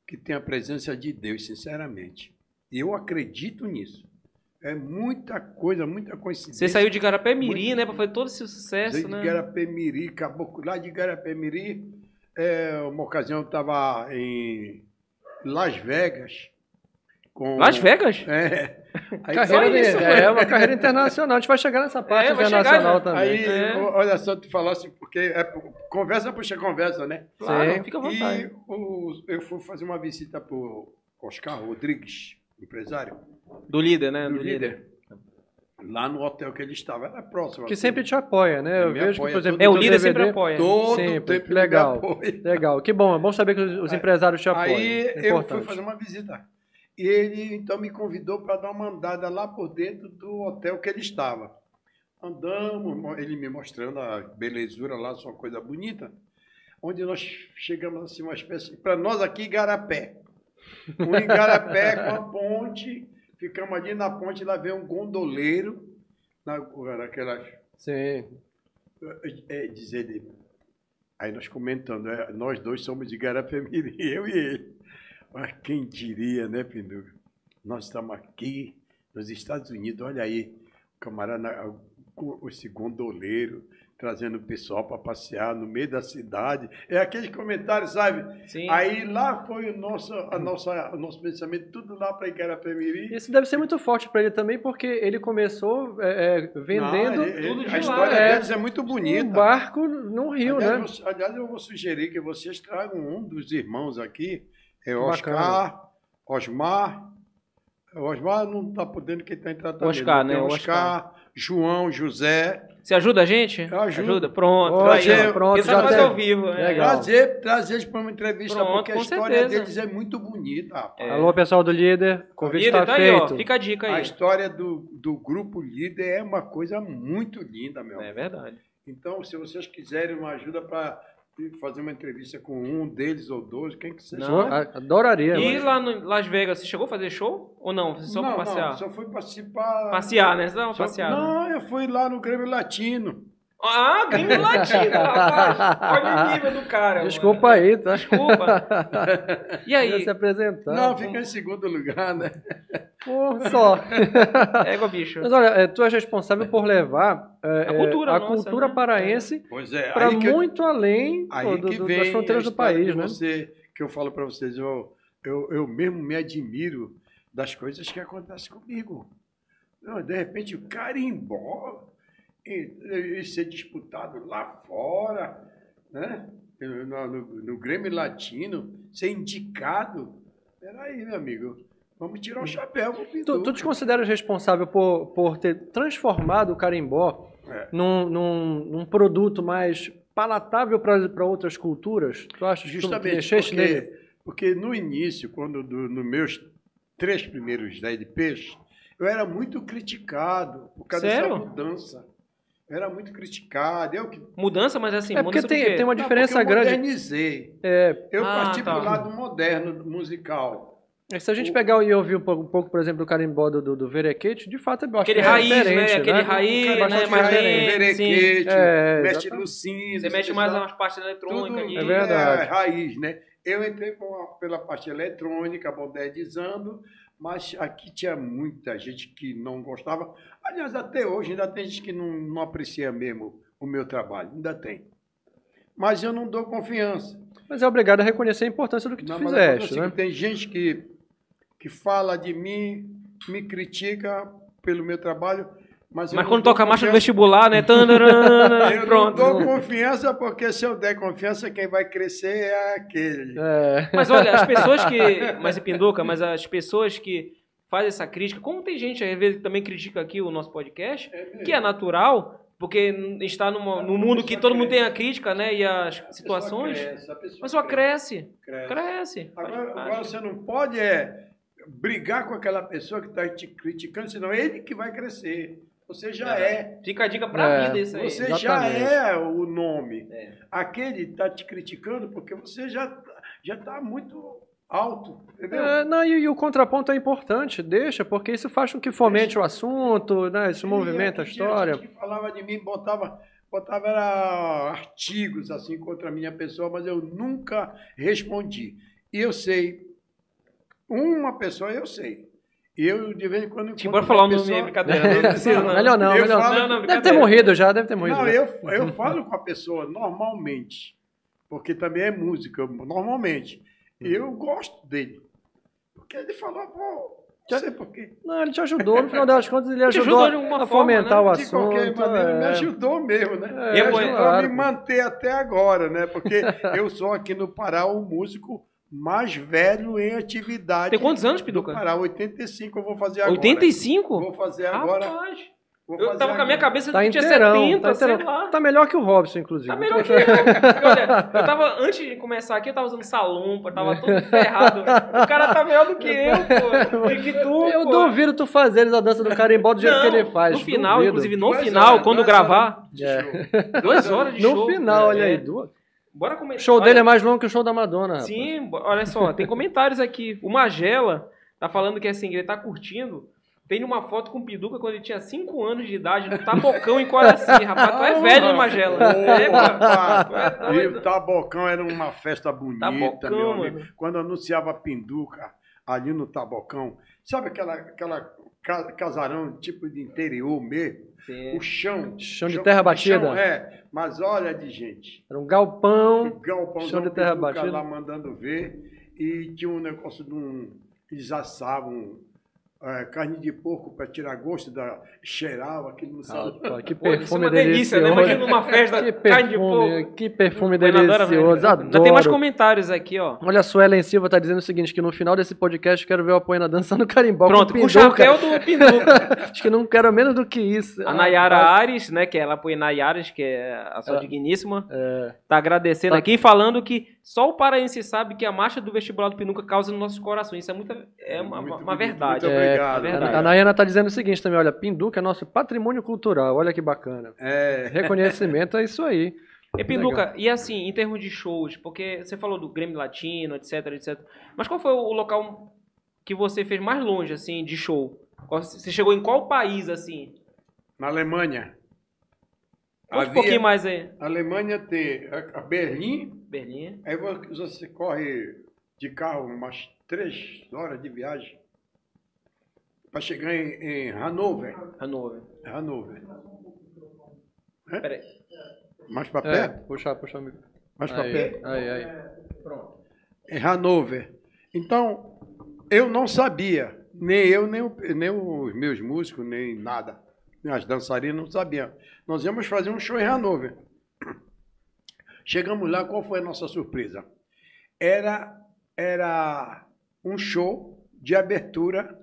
que tem a presença de Deus, sinceramente. E eu acredito nisso. É muita coisa, muita coincidência. Você saiu de Garapé Mirim, né, pra fazer todo esse sucesso, de né? Garapé-Miri, caboclo, lá de Garapé-Miri, é, uma ocasião eu estava em Las Vegas. Com, Las Vegas? É. Aí, Carreira só isso, dele, mano. é uma carreira internacional. A gente vai chegar nessa parte É, vai chegar, internacional né? também. aí É. o- olha só, tu falasse, porque é, conversa puxa conversa, né? Claro, Sim. fica à vontade. E o- eu fui fazer uma visita para o Oscar Rodrigues, empresário, Do líder, né? do Do, líder. líder, lá no hotel que ele estava, era próximo. Que assim. sempre te apoia, né? Eu vejo que, por exemplo, todo- É, o líder sempre DVD apoia. Todo Sempre, tempo legal. Legal, que bom, é bom saber que os, os empresários te apoiam. Aí é eu fui fazer uma visita. E ele então me convidou para dar uma andada lá por dentro do hotel que ele estava. Andamos, mo- ele me mostrando a belezura lá, só coisa bonita. Onde nós chegamos assim, uma espécie. Para nós aqui, Garapé. Um igarapé com a ponte. Ficamos ali na ponte, lá veio um gondoleiro. Na, naquelas Sim. é, diz ele. Aí nós comentando, é, nós dois somos de Garapé-Mirim, eu e ele. Mas quem diria, né, Pinduca? Nós estamos aqui nos Estados Unidos, olha aí, o camarada, o- esse gondoleiro, trazendo o pessoal para passear no meio da cidade. É aquele comentário, sabe? Sim. Aí lá foi o nosso, a nossa, o nosso pensamento, tudo lá para Igarapé-Mirim. Isso deve ser muito forte para ele também, porque ele começou é, é, vendendo Não, ele- tudo de a lá, história é. deles é muito bonita. um barco no rio, aliás, né? você- aliás, eu vou sugerir que vocês tragam um dos irmãos aqui, é Bacana. Oscar, Osmar. Osmar não está podendo que está em tratamento. Oscar, né? Oscar, João, José. Você ajuda a gente? Eu ajudo. Pronto. Ó, aí, pronto, fazer tem. ao vivo. é. Legal. Trazer, trazer eles para uma entrevista, Pronto, porque a história certeza. deles é muito bonita, rapaz. Alô, pessoal do líder, convite está tá aí, ó. feito. Fica a dica A aí. história do, do grupo líder é uma coisa muito linda, meu. É verdade. Então, se vocês quiserem uma ajuda para fazer uma entrevista com um deles ou dois, quem que seja. Não. A- Adoraria. E mas- lá no Las Vegas, você chegou a fazer show? Ou não? Você só não, passear? Não, só fui participar. Passear, né? Não, Só- passear. Não, eu fui lá no Grêmio Latino. Ah, Grêmio Latino, rapaz. Olha o nível do cara. Desculpa mano. aí, tá? Desculpa. E aí? se apresentar. não, fica em segundo lugar, né? Pô, só. Égua, bicho. Mas olha, é, tu és responsável por levar é, A cultura é, a nossa, cultura né? paraense é. para aí que eu- muito além aí pô, do- que do- vem das fronteiras a do país, né? Você, que eu falo para vocês, eu, eu, eu mesmo me admiro das coisas que acontecem comigo. Não, de repente, o carimbó e, e ser disputado lá fora, né? No, no- no Grêmio Latino, ser indicado. Peraí, meu amigo, vamos tirar o chapéu pro Tu, Pinduca. tu te consideras responsável por, por ter transformado o carimbó É. num, num, num produto mais palatável para outras culturas? Tu que tu Justamente mexeste nele? porque, porque no início, quando do, nos meus três primeiros LPs, eu era muito criticado por causa Sério? dessa mudança. Eu era muito criticado. Eu que Mudança, mas assim, É porque tem, tem uma Não, diferença porque eu grande. modernizei. É, Eu Ah, parti tá. pro lado moderno musical. é se a gente pegar e ouvir um pouco, um pouco, por exemplo, do carimbó do, do, do Verequete, de fato eu acho Aquele que é raiz, né? Aquele raiz, É né? bastante Mais sim. Verequete, É, mexe exatamente. no cinza. Você mexe mais nas partes eletrônicas Tudo ali. É verdade. é raiz, né? Eu entrei a- pela parte eletrônica, modernizando, mas aqui tinha muita gente que não gostava. Aliás, até hoje ainda tem gente que não, não aprecia mesmo o meu trabalho, ainda tem. Mas eu não dou confiança. Mas é obrigado a reconhecer a importância do que tu Não, mas fizeste, acontece né? Tem gente que, que fala de mim, me critica pelo meu trabalho, mas Mas quando toca a marcha do confiança. vestibular, né? Tandarana, Eu pronto. não dou confiança, porque se eu der confiança, quem vai crescer é aquele. É. Mas olha, as pessoas que. Mas e Pinduca, mas as pessoas que fazem essa crítica, como tem gente às vezes que também critica aqui o nosso podcast, que é natural, porque está numa, num mundo que todo mundo tem a crítica, né? E as situações. A pessoa Mas só cresce, cresce. cresce. Cresce. Agora, agora você não pode é, brigar com aquela pessoa que está te criticando, senão é ele que vai crescer. Você já é. Fica a dica pra É, vida isso aí. Você já exatamente. é o nome. É. Aquele está te criticando porque você já já está muito alto, entendeu? É, não, e, e o contraponto é importante, deixa, porque isso faz com que fomente o assunto, né? Isso E movimenta a história. gente que falava de mim, botava, botava era, artigos assim contra a minha pessoa, mas eu nunca respondi. E eu sei, uma pessoa eu sei. Eu, de vez em quando, Tipo, encontro bora falar o nome, pessoa- brincadeira. Não precisa, não. Melhor não, Eu melhor falo- não. Não, Deve ter morrido já, deve ter morrido. Não, eu, eu falo com a pessoa normalmente, porque também é música, normalmente. E eu gosto dele. Porque ele falou, pô, não sei por quê. Não, ele te ajudou, no final das contas, ele ajudou ajudou de alguma a forma, fomentar né? o De assunto. qualquer maneira, me é. ajudou mesmo, né? É, me é, ajudou claro. a me manter até agora, né? Porque eu sou aqui no Pará o músico mais velho em atividade. Tem quantos anos, Piduca? Pará, 85 eu vou fazer agora. 85? Vou fazer agora. Rapaz. vou Eu tava com a minha cabeça Tá que tinha inteirão, 70, tá, sei lá. Tá melhor que o Robson, inclusive. Tá melhor que eu. Porque, Olha, eu tava, antes de começar aqui, eu tava usando salompa, tava todo ferrado. O cara tá melhor do que eu, pô. E que tu, Eu pô. duvido tu fazeres a dança do carimbó do jeito Não, que ele faz. No final, duvido. inclusive, no final, horas, quando gravar, horas de show. duas horas de No show. final, olha É. aí, duas. Bora comentar. O show Olha, dele é mais longo que o show da Madonna. rapaz. Sim, bo- olha só, tem comentários aqui. O Magela tá falando que assim, ele tá curtindo. Tem uma foto com o Piduca quando ele tinha 5 anos de idade, no Tabocão em Coraci. Rapaz, tu é velho, hein, Magela? É, rapaz, é E o Tabocão era uma festa bonita, Tabocão, meu amigo. mano. Quando anunciava Pinduca ali no Tabocão, sabe aquela, aquela casarão tipo de interior mesmo? Sim. O chão. Chão de terra batida. chão, é, mas olha de gente. Era um galpão. O galpãozão Chão de terra batida. lá mandando ver. E tinha um negócio de um. Eles assavam é, carne de porco para tirar gosto da. cheirava aquilo no salão. Rapaz, que Pô, isso é perfume uma delícia, delicioso. né? Imagina numa festa, que carne de perfume, porco. que perfume delicioso. Adoro. Ainda tem mais comentários aqui, ó. Olha, a Suelen Silva tá dizendo o seguinte, que no final desse podcast quero ver o Apoena dançando carimbó Pronto, com o chapéu do Pinduca. Acho que não quero menos do que isso. A Nayara Rapaz, Ares, né, que ela põe Nayares, que é a sua É. digníssima, É, tá agradecendo Tá. aqui e falando que só o paraense sabe que a marcha do vestibular do Pinduca causa nos nossos corações. Isso é, muita, é uma, Muito uma bonito, verdade. Muito É, obrigado. é verdade. a, Nayana tá dizendo o seguinte também, olha, Pinduca é nosso patrimônio cultural, olha que bacana. É, Reconhecimento é isso aí. E Pinduca, e assim, em termos de shows, porque você falou do Grêmio Latino, etc, etc. Mas qual foi o local que você fez mais longe, assim, de show? Você chegou em qual país, assim? na Alemanha. Conta um Havia- pouquinho mais aí. A Alemanha tem a a Berlim, Berlim. aí vo- você corre de carro umas três horas de viagem para chegar em, em Hannover. Hannover. Hannover. Peraí. Mais para É, perto? puxa, puxa. Mais para Aí, perto? aí, aí. Em Hannover. Então, eu não sabia, nem eu, nem, o- nem os meus músicos, nem nada. Nem as dançarinas não sabiam. Nós íamos fazer um show em Hannover. Chegamos lá, qual foi a nossa surpresa? Era, era um show de abertura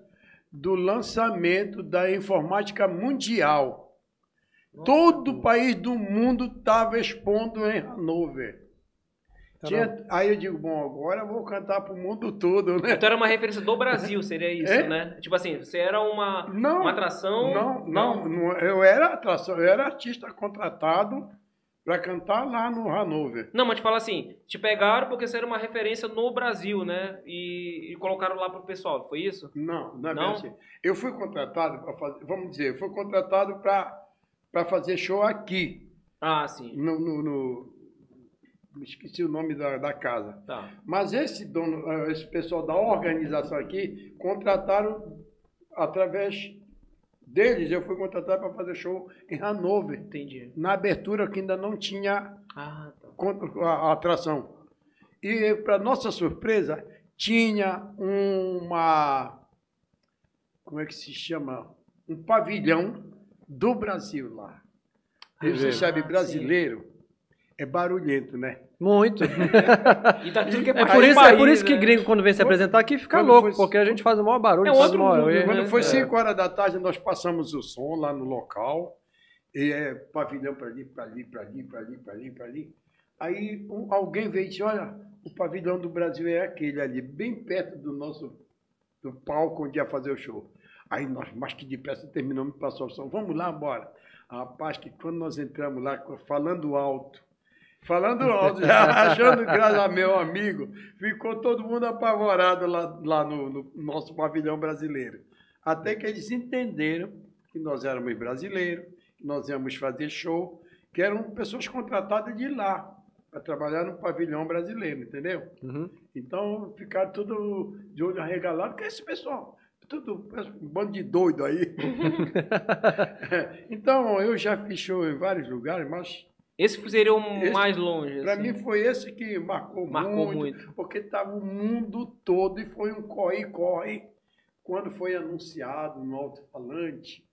do lançamento da informática mundial. Todo o país do mundo estava expondo em Hannover. Tinha- aí eu digo, bom, agora eu vou cantar pro mundo todo, né? Então era uma referência do Brasil, seria isso, É? né? Tipo assim, você era uma, Não, uma atração. Não, não, não, eu era atração, eu era artista contratado para cantar lá no Hanover. Não, mas te fala assim, te pegaram porque você era uma referência no Brasil, né? E, e colocaram lá pro pessoal, foi isso? Não, não é Não? assim. Eu fui contratado para fazer, vamos dizer, eu fui contratado para fazer show aqui, Ah, sim. no, no- no- esqueci o nome da, da casa. Tá. Mas esse dono, eh, esse pessoal da organização aqui contrataram através deles. Eu fui contratado para fazer show em Hanover. Entendi. Na abertura que ainda não tinha Ah, tá. a, a atração. E para nossa surpresa tinha uma como é que se chama? Um pavilhão do Brasil lá. Você Ah, sabe, sim. brasileiro é barulhento, né? Muito. E tá tudo que É parte por isso, é país, por isso que né? gringo, quando vem se apresentar aqui, fica Quando louco, foi- porque a gente faz o maior barulho, É outro maior... mundo, erro, Quando né? foi É. 5 horas da tarde, nós passamos o som lá no local. E é pavilhão para ali, para ali, para ali, para ali, para ali, para ali. Aí um- alguém veio e disse, olha, o pavilhão do Brasil é aquele ali, bem perto do nosso do palco onde ia fazer o show. Aí nós, mais que depressa, terminamos de passar o som. Vamos lá, bora. Rapaz, que quando nós entramos lá, falando alto, falando alto, já achando graça meu amigo, ficou todo mundo apavorado lá, lá no, no nosso pavilhão brasileiro. Até que eles entenderam que nós éramos brasileiros, que nós íamos fazer show, que eram pessoas contratadas de lá, para trabalhar no pavilhão brasileiro, entendeu? Uhum. Então ficaram tudo de olho arregalado, que é esse pessoal? Tudo um bando de doido aí. então, eu já fiz show em vários lugares, mas Esse seria o Esse, mais longe. para assim. mim foi esse que marcou, Marcou muito, muito. porque estava o mundo todo e foi um corre-corre. Quando foi anunciado no alto-falante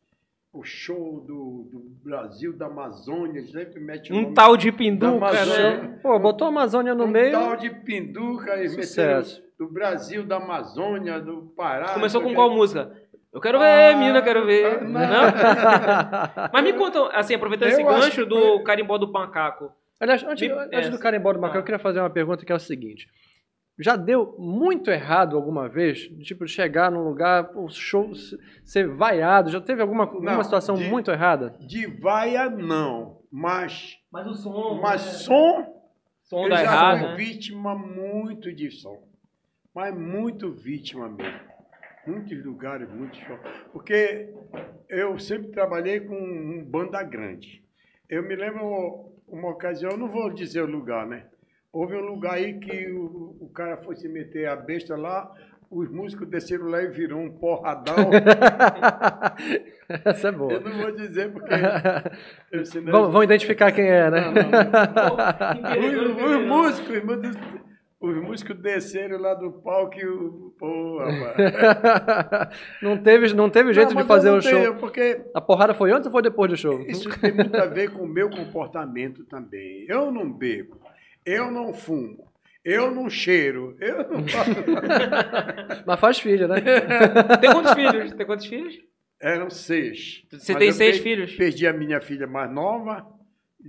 o show do, do Brasil, da Amazônia, sempre mete o Um tal de pinduca, né? Pô, botou a Amazônia no um meio... tal de Pinduca, e Sucesso. meteram do Brasil, da Amazônia, do Pará. Começou com qual música? Eu quero ver, Ah, menina, quero ver. não. Não? Mas me conta, assim, aproveitando esse Eu acho gancho que do carimbó do macaco. Aliás, antes, Me- antes do carimbó do Macau, ah. eu queria fazer uma pergunta que é o seguinte. Já deu muito errado alguma vez, tipo, chegar num lugar, o show se- ser vaiado? Já teve alguma, alguma Não, situação de- muito errada? De vaia, não. Mas, Mas o som. mas som, Som Eu da já errado, fui né? vítima muito de som. Mas muito vítima mesmo. Muitos lugares, muitos shows. Porque eu sempre trabalhei com um banda grande. Eu me lembro uma ocasião, não vou dizer o lugar, né? Houve um lugar aí que o, o cara foi se meter a besta lá, os músicos desceram lá e virou um porradão. Essa é boa. eu não vou dizer porque. eu, senão- Vão, vão identificar quem é, né? Os, os músicos, os músicos- os músicos desceram lá do palco e o. Pô, não, teve, não teve jeito Não, de fazer o não show. Porque A porrada foi antes ou foi depois do show? isso tem muito a ver com o meu comportamento também. Eu não bebo, eu não fumo, eu não cheiro, eu não faço. Mas faz filho, né? Tem quantos filhos? Tem quantos filhos? Eram seis. Você Mas tem seis filhos? Perdi a minha filha mais nova,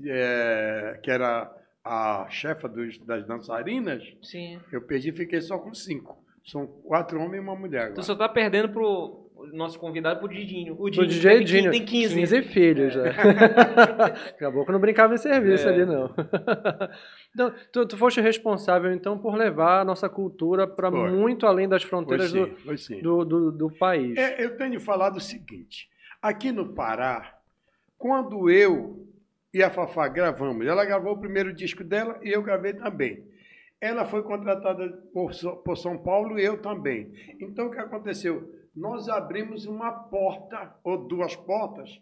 é, que era a chefa dos- das dançarinas. Sim. Eu perdi e fiquei só com cinco. São quatro homens e uma mulher agora. Tu só tá perdendo pro nosso convidado, pro Didinho. O O Didinho DJ teve Dinho. tem 15. 15 filhos, né? Acabou que não brincava em serviço É. ali, não. então, tu, tu foste responsável, então, por levar a nossa cultura para muito além das Foi fronteiras sim, do, foi sim. do, do, do país. É, eu tenho falado o seguinte: aqui no Pará, quando eu e a Fafá gravamos, ela gravou o primeiro disco dela e eu gravei também. Ela foi contratada por, por São Paulo e eu também. Então, o que aconteceu? Nós abrimos uma porta, ou duas portas,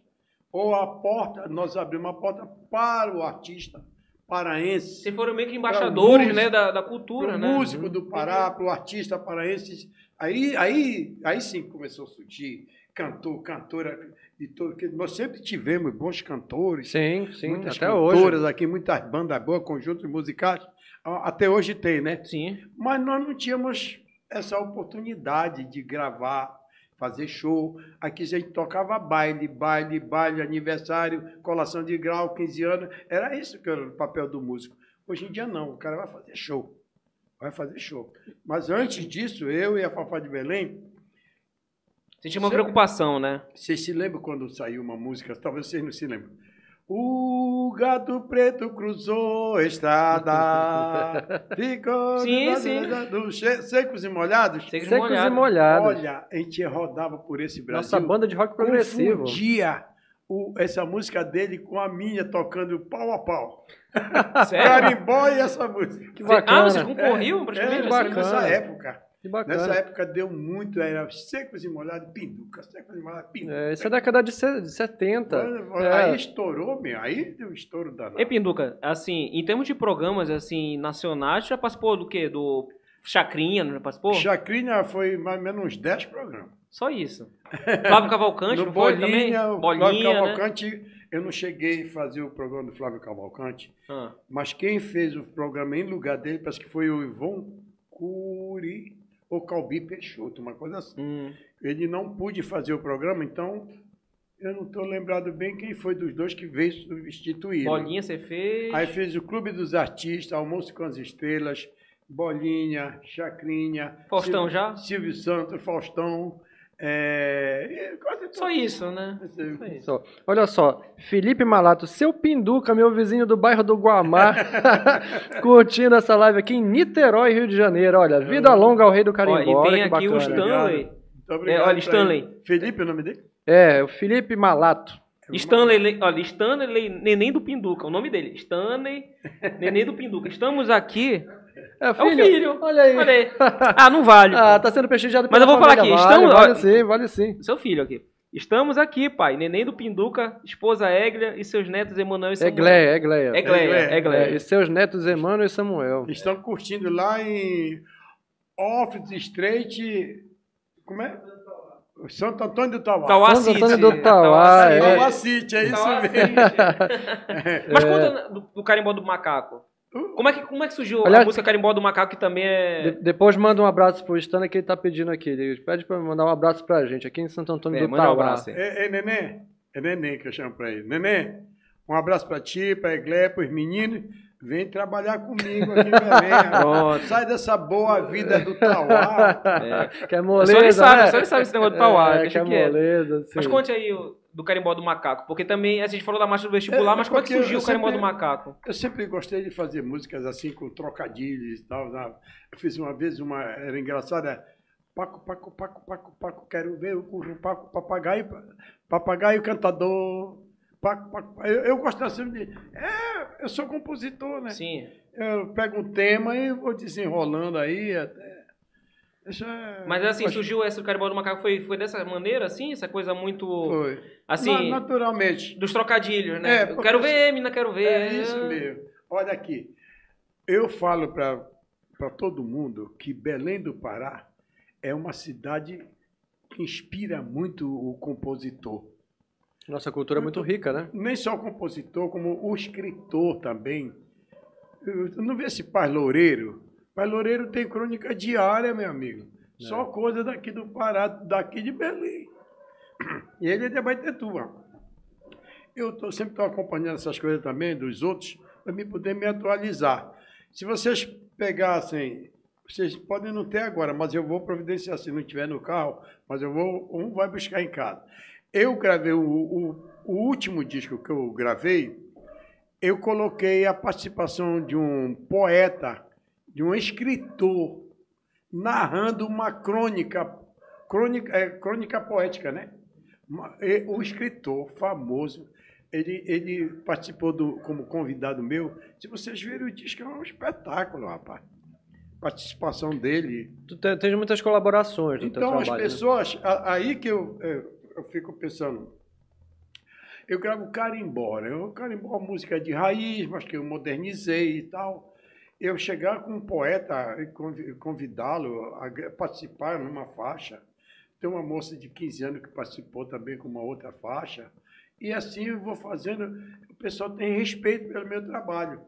ou a porta, nós abrimos uma porta para o artista paraense. Vocês foram meio que embaixadores, músico, né, da, da cultura, né? músico do Pará, para o artista paraense. Aí, aí, aí sim começou a surgir cantor, cantora. De todo, que nós sempre tivemos bons cantores, Sim, sim, muitas até cantoras hoje. aqui, muitas bandas boas, conjuntos musicais. Até hoje tem, né? Sim. Mas nós não tínhamos essa oportunidade de gravar, fazer show. Aqui a gente tocava baile, baile, baile, aniversário, colação de grau, 15 anos. Era isso que era o papel do músico. Hoje em dia não, o cara vai fazer show. Vai fazer show. Mas antes disso, eu e a Fafá de Belém, Você tinha uma Você- preocupação, né? vocês se lembram quando saiu uma música? Talvez vocês não se lembram. O gato preto cruzou a estrada, ficou Sim, do- sim. do- do- secos e molhados. Secos Secos e molhados. molhados. Olha, a gente rodava por esse Brasil. Nossa banda de rock progressivo. Confundia o, essa música dele com a minha tocando pau a pau. Sério? Carimbó e essa música. Que bacana. Ah, vocês concorriam É, é, assim? bacana. nessa época. Que bacana. Nessa época deu muito, era secos e molhados, pinduca, secos e molhados, pinduca. É, isso é década de se- de 70. Aí É. estourou, meu. Aí deu um estouro danado. Ei, Pinduca, assim, em termos de programas, assim, nacionais, já participou do quê? Do Chacrinha, não já participou? Chacrinha foi mais ou menos uns 10 programas. Só isso. Flávio Cavalcante, no não foi também? Bolinha, Flávio né? Cavalcante, eu não cheguei a fazer o programa do Flávio Cavalcante, Ah, mas quem fez o programa em lugar dele, parece que foi o Ivon Curi ou Calbi Peixoto, uma coisa assim. hum. Ele não pôde fazer o programa, então eu não estou lembrado bem quem foi dos dois que veio substituir. Bolinha você fez. Aí fez o Clube dos Artistas, Almoço com as Estrelas, Bolinha, Chacrinha. Faustão Silvio- já? Silvio Santos, Faustão. É, e quase Só isso, né? Só isso. Só. Olha só, Felipe Malato, seu Pinduca, meu vizinho do bairro do Guamá, curtindo essa live aqui em Niterói, Rio de Janeiro. Olha, vida longa ao rei do Ó, carimbó. e olha tem que aqui o bacana. Stanley. Muito obrigado É, olha, Stanley. ele. Felipe é o nome dele? É, o Felipe Malato. Stanley, Le- olha, Stanley Neném do Pinduca, o nome dele. Stanley Neném do Pinduca. Estamos aqui. É, É o filho. Olha aí. Olha aí. Ah, não vale. Ah, tá sendo prestigiado Mas eu vou falar aqui, Vale, estamos- Vale sim, vale sim. Seu filho aqui. Estamos aqui, pai. Neném do Pinduca, esposa Églia e seus netos Emanuel e É Samuel. É Gleia. É Gleia, Gleia. é É, Gleia. e seus netos Emmanuel e Samuel. Estão curtindo lá em Office Street. Como é? Santo Antônio do Tauá. Tauá Santo City. Antônio do Tauá, City. é. Tauá City, é isso Tauá mesmo. City. Mas conta do, do Carimbó do Macaco. Como é que, como é que surgiu a Aliás- música Carimbó do Macaco, que também é... De- depois manda um abraço pro Stanley que ele tá pedindo aqui. Ele pede pra mandar um abraço pra gente aqui em Santo Antônio É, do manda um Tauá. abraço. É, é Neném? É Neném que eu chamo pra ele. Neném, um abraço pra ti, pra Eglé, pros meninos. Vem trabalhar comigo aqui. Pronto. Sai dessa boa vida do Tauá. É. Que é moleza, Só ele sabe, né? só ele sabe esse negócio do Tauá. É, que é moleza. Mas conte aí o- do carimbó do macaco? Porque também, assim, a gente falou da marcha do vestibular, É, mas como é que surgiu o carimbó sempre- do macaco? Eu sempre gostei de fazer músicas assim, com trocadilhos e tal. sabe? Eu fiz uma vez uma, era engraçada. Paco, paco, paco, paco, paco, quero ver o curro, paco, papagaio, pa- papagaio cantador. Paco, paco, eu, eu gosto assim de. É, eu sou compositor, né? Sim. Eu pego um tema e vou desenrolando aí até. É, Mas assim, surgiu esse carimbó do macaco, foi, foi dessa maneira, assim? Essa coisa muito, Foi. assim, Na- naturalmente. dos trocadilhos, né? É, quero ver, mina, quero ver. É isso mesmo. Olha aqui. Eu falo para todo mundo que Belém do Pará é uma cidade que inspira muito o compositor. Nossa cultura é muito rica, né? Nem só o compositor, como o escritor também. Eu não vê esse Pai Loureiro. Pai Loureiro tem crônica diária, meu amigo. Só coisa daqui do Pará, daqui de Belém. E ele é de Abaetetuba. Eu tô, sempre estou acompanhando essas coisas também dos outros, para me poder me atualizar. Se vocês pegassem, vocês podem não ter agora, mas eu vou providenciar se não tiver no carro, mas eu vou, um vai buscar em casa. Eu gravei o, o, o último disco que eu gravei, eu coloquei a participação de um poeta, de um escritor, narrando uma crônica, crônica, é, crônica poética, né? O escritor famoso, ele, ele participou do, como convidado meu. Se vocês verem o disco, é um espetáculo, rapaz. Participação dele. Tu te- tens muitas colaborações no teu Então, as trabalho. né? pessoas, a- aí que eu, eu, eu fico pensando, eu gravo carimbó, né? O carimbó é uma música de raiz, mas que eu modernizei e tal. Eu chegar com um poeta e convi- convidá-lo a participar numa faixa. Tem uma moça de 15 anos que participou também com uma outra faixa. E assim eu vou fazendo, o pessoal tem respeito pelo meu trabalho.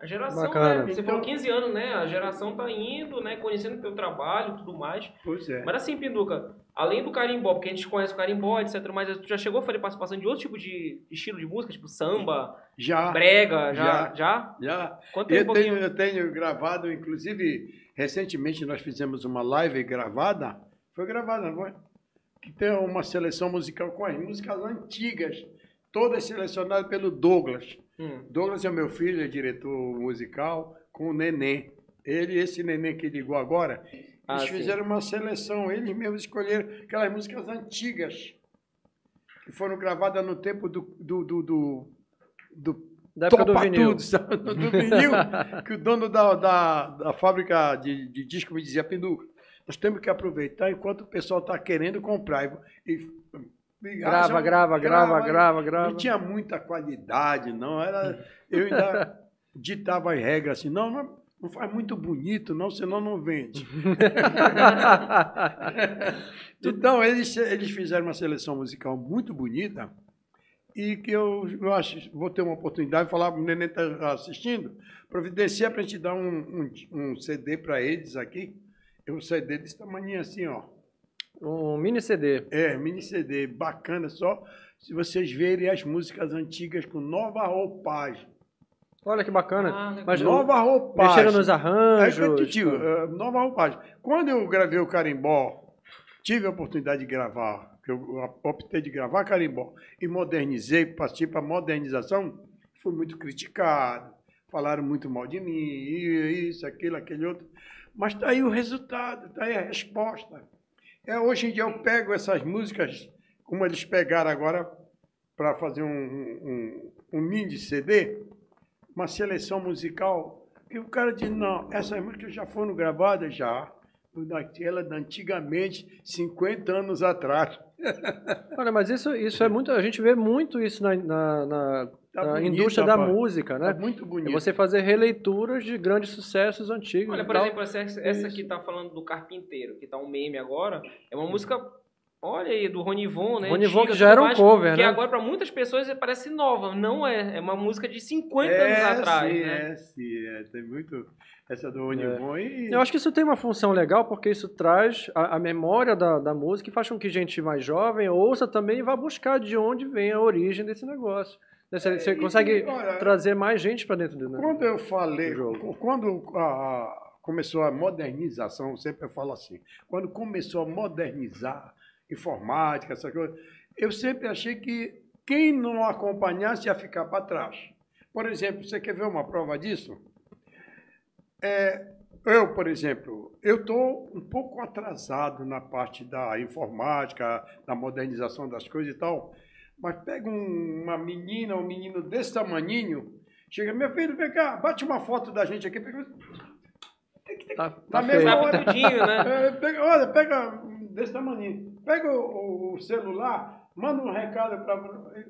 A geração, Bacana. né? Você Então- falou 15 anos, né? A geração tá indo, né? Conhecendo o teu trabalho e tudo mais. Pois é. Mas assim, Pinduca, além do carimbó, porque a gente conhece o carimbó, etc, mas tu já chegou a fazer participação de outro tipo de estilo de música, tipo samba, Já, brega, já? já. Já? já. Conta um Eu pouquinho. tenho, eu tenho gravado, inclusive, recentemente nós fizemos uma live gravada. Foi gravada, não foi? Que tem uma seleção musical com as músicas antigas, todas selecionadas pelo Douglas. Hum. Douglas é meu filho, é diretor musical, com o Neném. Ele esse Neném que ligou agora, Ah, eles sim. fizeram uma seleção, eles mesmos escolheram aquelas músicas antigas, que foram gravadas no tempo do, do, do, do, do Da época do vinil. tudo, do vinil, que o dono da, da, da fábrica de, de disco me dizia, Pinduca, nós temos que aproveitar enquanto o pessoal está querendo comprar. E, e- e Grava, acham- grava, grava, grava, grava. Não tinha muita qualidade, não. Era, eu ainda ditava as regras assim, não, não, não faz muito bonito, não, senão não vende. Então, eles, eles fizeram uma seleção musical muito bonita e que eu, eu acho, vou ter uma oportunidade de falar, o Neném está assistindo, providenciar para a gente dar um, um, um CD para eles aqui. É um CD desse tamanho assim, ó. Um mini CD. É, mini CD, bacana só. Se vocês verem as músicas antigas com nova roupagem. Olha que bacana. Ah. Mas nova roupagem. mexeram nos arranjos. eu te digo, eh, nova roupagem. Quando eu gravei o Carimbó, tive a oportunidade de gravar, que eu optei de gravar Carimbó e modernizei, passei para modernização, fui muito criticado, falaram muito mal de mim, isso, aquilo, aquele outro. Mas está aí o resultado, está aí a resposta. É, hoje em dia eu pego essas músicas, como eles pegaram agora para fazer um, um, um mini CD, uma seleção musical, que o cara diz, não, essas músicas já foram gravadas já, daquela de antigamente, 50 anos atrás. Olha, mas isso, isso é muito. A gente vê muito isso na, na- na- Tá na bonito, indústria da rapaz. música, né? É muito É bonito. você fazer releituras de grandes sucessos antigos. Olha, e por tal. exemplo, essa, essa que tá falando do Carpinteiro, que tá um meme agora, é uma música, olha aí, do Ronivon, né? Ronivon, que já era um mais, cover, Que né? agora, pra muitas pessoas, parece nova. Não é. É uma música de 50 é, anos atrás, sim, né? É, sim, é, tem muito essa do Onivon e... Eu acho que isso tem uma função legal, porque isso traz a, a memória da, da música e faz com que gente mais jovem ouça também e vá buscar de onde vem a origem desse negócio. Você, você e- consegue olha, trazer mais gente para dentro do Quando eu falei, quando a- começou a modernização, sempre eu falo assim, quando começou a modernizar informática, essa coisa, eu sempre achei que quem não acompanhasse ia ficar para trás. Por exemplo, você quer ver uma prova disso? É, eu, por exemplo, eu estou um pouco atrasado na parte da informática, da modernização das coisas e tal, mas pega um, uma menina, um menino desse tamaninho, chega, meu filho, vem cá, bate uma foto da gente aqui. Pega, Tá, na tá mesma feio. hora, né? é, pega, olha, pega desse tamanho. Pega o, o celular, manda um recado para.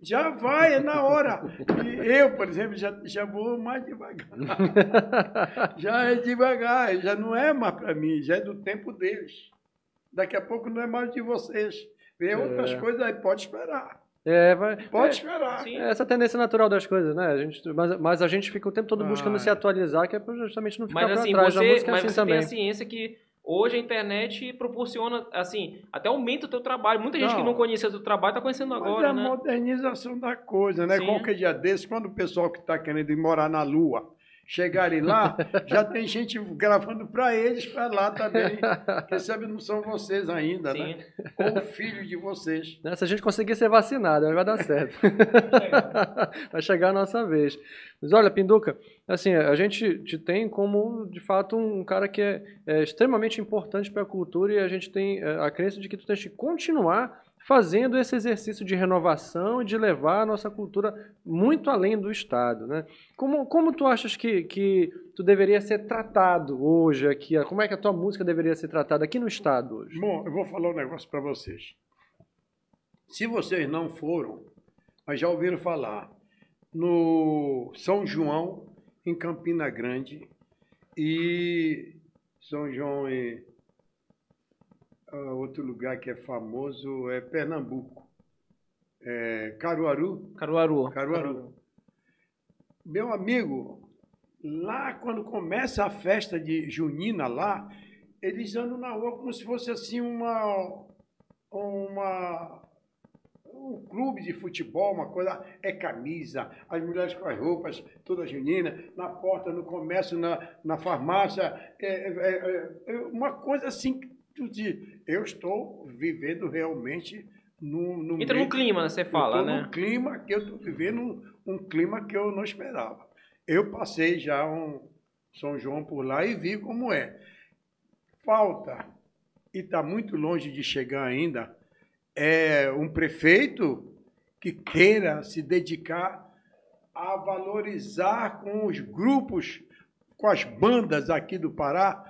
Já vai, é na hora. E eu, por exemplo, já, já vou mais devagar. já é devagar, já não é mais para mim, já é do tempo deles. Daqui a pouco não é mais de vocês. Vem outras coisas aí, pode esperar. É, vai, Pode é, esperar. Sim. é essa tendência natural das coisas, né? A gente, mas, mas a gente fica o tempo todo buscando Ah, se é. atualizar, que é pra justamente não ficar Mas pra assim, trás. a você, música é mas assim você tem também. a ciência que hoje a internet proporciona, assim, até aumenta o teu trabalho. Muita gente que Não. não conhecia o teu trabalho tá conhecendo agora, é a né? modernização da coisa, né? Sim. Qualquer dia desse, quando o pessoal que está querendo ir morar na Lua chegarem lá, já tem gente gravando para eles para lá também. Quem sabe não são vocês ainda, Sim. né? Ou o filho de vocês. Né? Se a gente conseguir ser vacinado, aí vai dar certo. vai chegar a nossa vez. Mas olha, Pinduca, assim, a gente te tem como, de fato, um cara que é, é extremamente importante para a cultura e a gente tem é, a crença de que tu tens que continuar fazendo esse exercício de renovação e de levar a nossa cultura muito além do Estado, né? Como, como tu achas que, que tu deveria ser tratado hoje aqui? Como é que a tua música deveria ser tratada aqui no Estado hoje? Bom, eu vou falar um negócio para vocês. Se vocês não foram, mas já ouviram falar, no São João, em Campina Grande, e São João em ah, outro lugar que é famoso é Pernambuco, é Caruaru. Caruaru. Caruaru. Meu amigo, lá quando começa a festa de junina lá, eles andam na rua como se fosse assim uma uma um clube de futebol, uma coisa é camisa, as mulheres com as roupas todas juninas, na porta, no comércio, na, na farmácia, é, é, é, é uma coisa assim que tu diz, eu estou vivendo realmente no, no Entra meio- no clima, né, você fala, né? num clima que eu estou vivendo um, um clima que eu não esperava. Eu passei já um São João por lá e vi como é. Falta, e está muito longe de chegar ainda, é um prefeito que queira se dedicar a valorizar com os grupos, com as bandas aqui do Pará,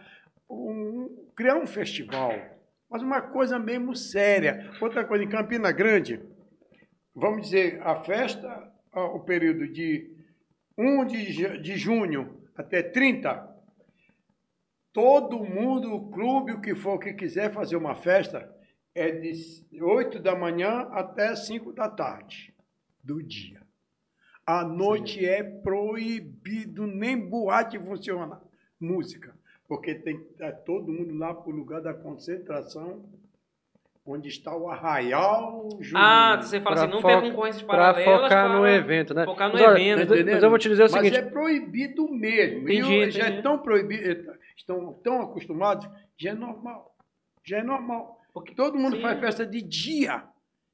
um- criar um festival. Mas uma coisa mesmo séria. Outra coisa, em Campina Grande, vamos dizer, a festa, o período de 1 de, ju- de junho até 30, todo mundo, o clube, o que for que quiser fazer uma festa, é de 8 da manhã até 5 da tarde do dia. À noite é proibido, nem boate funciona, música, porque tem é todo mundo lá para o lugar da concentração, onde está o arraial junino. Ah, você fala Pra assim, não concorrências Pra paralelas. focar no para- evento, né? Focar no Mas evento. mas eu- mas eu vou te dizer o Mas seguinte. é proibido mesmo. E Entendi, o- já entendi. é tão proibido, estão tão acostumados, já é normal. Já é normal. Porque todo mundo Sim. faz festa de dia.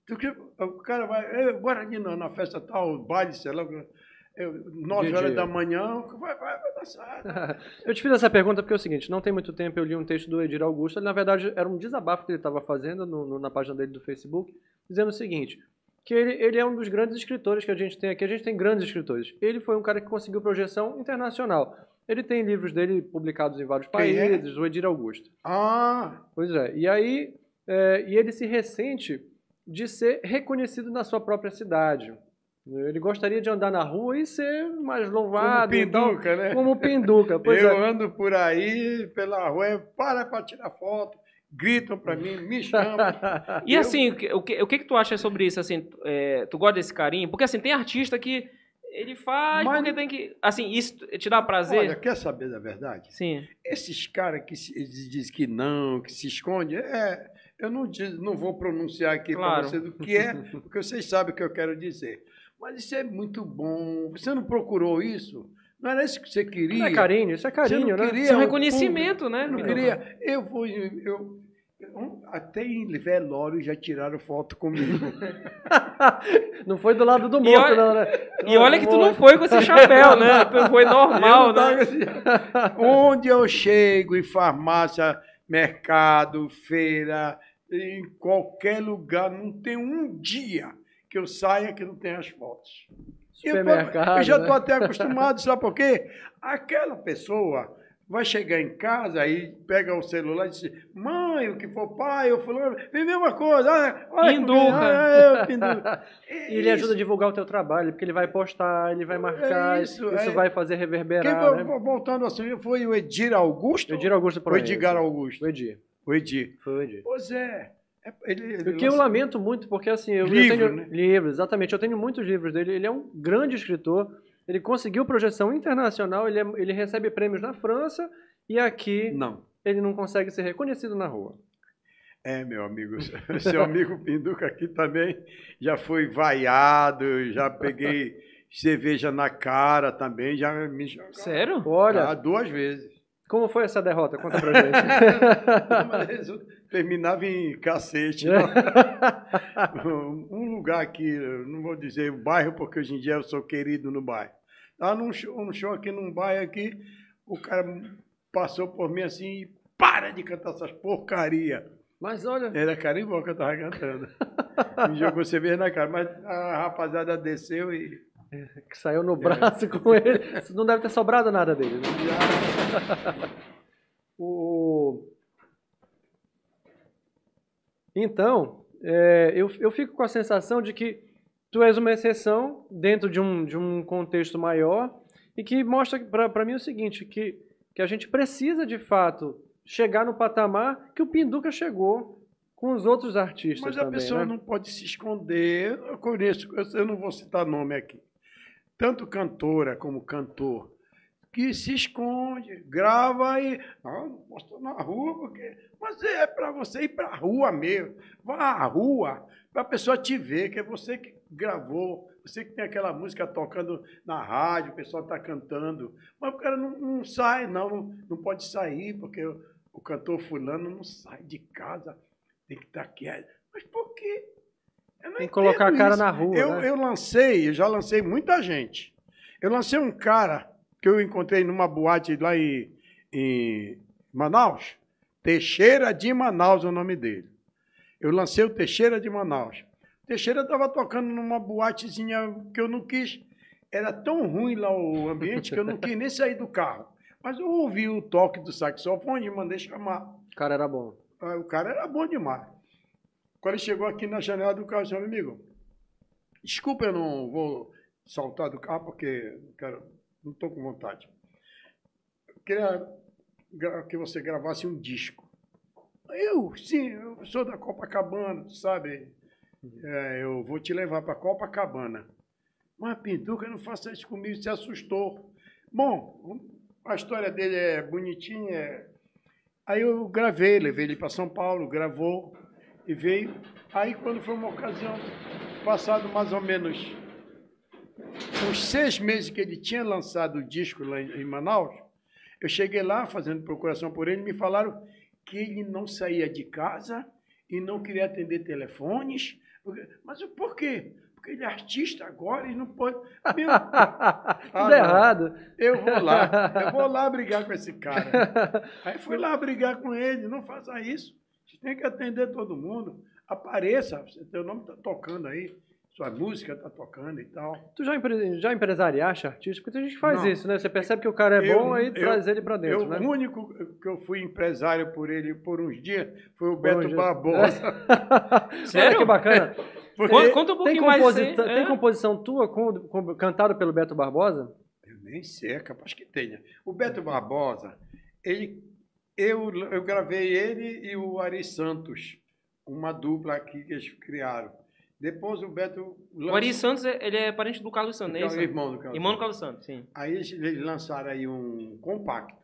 Porque o cara vai, "Eh, bora ali na, na festa tal, baile, sei lá, eu, nove De horas dia. da manhã, vai, vai, vai dançar. Eu te fiz essa pergunta porque é o seguinte, não tem muito tempo eu li um texto do Edir Augusto, ele na verdade era um desabafo que ele estava fazendo no- no- na página dele do Facebook, dizendo o seguinte, que ele, ele é um dos grandes escritores que a gente tem aqui, a gente tem grandes escritores. Ele foi um cara que conseguiu projeção internacional. Ele tem livros dele publicados em vários Quem é? países, o Edir Augusto. Ah, Pois é, e aí, é, e ele se ressente de ser reconhecido na sua própria cidade. Ele gostaria de andar na rua e ser mais como louvado tal, pinduca, né? como Pinduca. Pois eu é. ando por aí, pela rua, para para tirar foto, gritam para mim, me chamam. E Eu- assim, o que, o, que, o que tu acha sobre isso? Assim, é, tu gosta desse carinho? Porque assim, tem artista que ele faz Mas- porque tem que... Assim, isso te dá prazer? Olha, quer saber da verdade? Sim. Esses caras que se, dizem que não, que se esconde, é, eu não, diz- não vou pronunciar aqui para Claro. vocês o que é, porque vocês sabem o que eu quero dizer. Mas isso é muito bom. Você não procurou isso? Não era isso que você queria? Não é carinho, isso é carinho, Você não né? queria Isso é um reconhecimento, público? né, Eu não queria. Eu vou. Eu, Um- Até em velório já tiraram foto comigo. Não foi do lado do morto, não, né? E olha que tu não foi com esse chapéu, né? Tu foi normal, Eu não né? assim. Onde eu chego, em farmácia, mercado, feira, em qualquer lugar, não tem um dia que eu saia que não tenha as fotos. Eu Supermercado, Eu já né? estou até acostumado, sabe por quê? Aquela pessoa vai chegar em casa e pega o celular e diz, mãe, o que for pai, eu fulano, vem ver uma coisa, olha, olha ah, é. É E ele ajuda a divulgar o teu trabalho, porque ele vai postar, ele vai marcar, É isso, isso, é. vai fazer Quem reverberar, vo- né? vo- voltando assim, foi o Edir Augusto? Edir Augusto O Proença. Edgar Augusto. O Edir. O Edir. Foi o Edir. Pois é. É, Ele, ele O que eu lamento muito, porque assim, eu, eu Livro, tenho né? livros, exatamente, eu tenho muitos livros dele, ele é um grande escritor, ele conseguiu projeção internacional, ele, é- ele recebe prêmios na França e aqui Não. ele não consegue ser reconhecido na rua. É, meu amigo. Seu amigo Pinduca aqui também já foi vaiado, já peguei cerveja na cara também, já me. Sério? Olha, Ah, duas vezes. como foi essa derrota? Conta pra gente. Mas eu terminava em cacete. um lugar aqui, não vou dizer o bairro, porque hoje em dia eu sou querido no bairro. Lá num show, num show aqui num bairro aqui, o cara passou por mim assim e para de cantar essas porcaria. Mas olha, Era carimbó que eu tava cantando. Me jogou cerveja na cara, mas a rapaziada desceu e. que saiu no braço com ele, não deve ter sobrado nada dele. né? O... Então, é, eu, eu fico com a sensação de que tu és uma exceção dentro de um, de um contexto maior e que mostra para mim o seguinte, que, que a gente precisa, de fato, chegar no patamar que o Pinduca chegou com os outros artistas Mas a também, pessoa né? não pode se esconder. Eu conheço, eu não vou citar nome aqui. Tanto cantora como cantor que se esconde, grava e ah, não posto na rua porque mas é para você ir para a rua mesmo. Vá à rua para a pessoa te ver que é você que gravou, você que tem aquela música tocando na rádio, o pessoal está cantando. Mas o cara não, não sai, não, não, não pode sair porque o, o cantor fulano não sai de casa, tem que estar quieto. Mas por quê? Eu não Tem que colocar a cara isso. na rua, Eu, né? eu lancei, eu já lancei muita gente. Eu lancei um cara que eu encontrei numa boate lá em, em Manaus. Teixeira de Manaus é o nome dele. Eu lancei o Teixeira de Manaus. Teixeira estava tocando numa boatezinha que eu não quis. Era tão ruim lá o ambiente que eu não quis nem sair do carro. Mas eu ouvi o toque do saxofone e mandei chamar. O cara era bom. Ah, O cara era bom demais. Quando ele chegou aqui na janela do carro, disse, meu amigo, desculpa, eu não vou saltar do carro porque não quero, não estou com vontade. Eu queria que você gravasse um disco. Eu, sim, eu sou da Copacabana, sabe? É, eu vou te levar para Copacabana. Mas Pinduca não faça isso comigo, se assustou. Bom, a história dele é bonitinha, é Aí eu gravei, levei ele para São Paulo, gravou e veio. Aí quando foi uma ocasião, passado mais ou menos uns seis meses que ele tinha lançado o disco lá em Manaus, eu cheguei lá fazendo procuração por ele, me falaram que ele não saía de casa e não queria atender telefones. Mas o porquê? Porque ele é artista agora e não pode. Meu, Tudo não. errado. eu vou lá, eu vou lá brigar com esse cara. Aí fui lá brigar com ele, não faça isso. Você tem que atender todo mundo. Apareça, seu nome está tocando aí, sua música está tocando e tal. Tu já, empre- já empresariaste artista? Porque tem gente que faz Não. isso, né? Você percebe que o cara é Eu- bom, aí eu- traz ele pra dentro, eu, né? O único que eu fui empresário por ele por uns dias foi o Por Beto. Barbosa. Olha Sério? que bacana. Porque Conta, um Tem, pouquinho composi- aí. tem É. composição tua com, com- cantada pelo Beto Barbosa? Eu nem sei, é capaz que tenha. O Beto Barbosa, ele, eu, eu gravei ele e o Ari Santos, uma dupla aqui que eles criaram. Depois o Beto O Ari Santos, é- ele é parente do Carlos Santos, Então, isso? irmão do Carlos Irmão do Santos. Carlos Santos, sim. Aí eles, lançaram aí um compacto.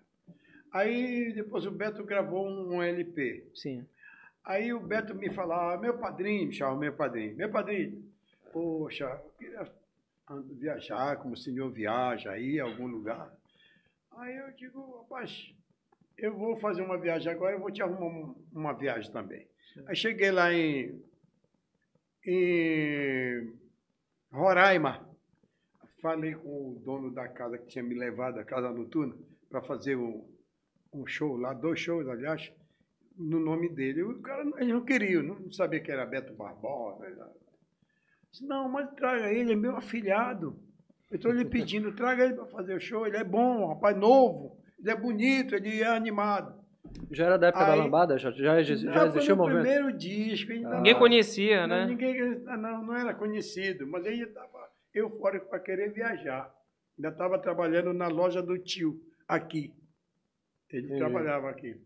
Aí depois o Beto gravou um LP. Sim. Aí o Beto me falava, meu padrinho, me chamava meu padrinho, meu padrinho, poxa, eu queria viajar como o senhor viaja aí, algum lugar. Aí eu digo, rapaz, eu vou fazer uma viagem agora, eu vou te arrumar um- uma viagem também. Aí cheguei lá em, em Roraima. Falei com o dono da casa que tinha me levado, a casa noturna, para fazer um, um show lá, dois shows, aliás, no nome dele. O cara, não queria, não sabia que era Beto Barbosa. né? Disse, não, mas traga ele, é meu afilhado. Eu estou lhe pedindo, traga ele para fazer o show. Ele é bom, rapaz novo, ele é bonito, ele é animado. Já era da época da Aí- lambada? Já, já, já Não, existia o movimento? primeiro disco. ainda Ninguém não- conhecia, não, né? Ninguém, não, não era conhecido, mas ele estava eufórico para querer viajar. Ainda estava trabalhando na loja do tio, aqui. Ele Entendi. trabalhava aqui.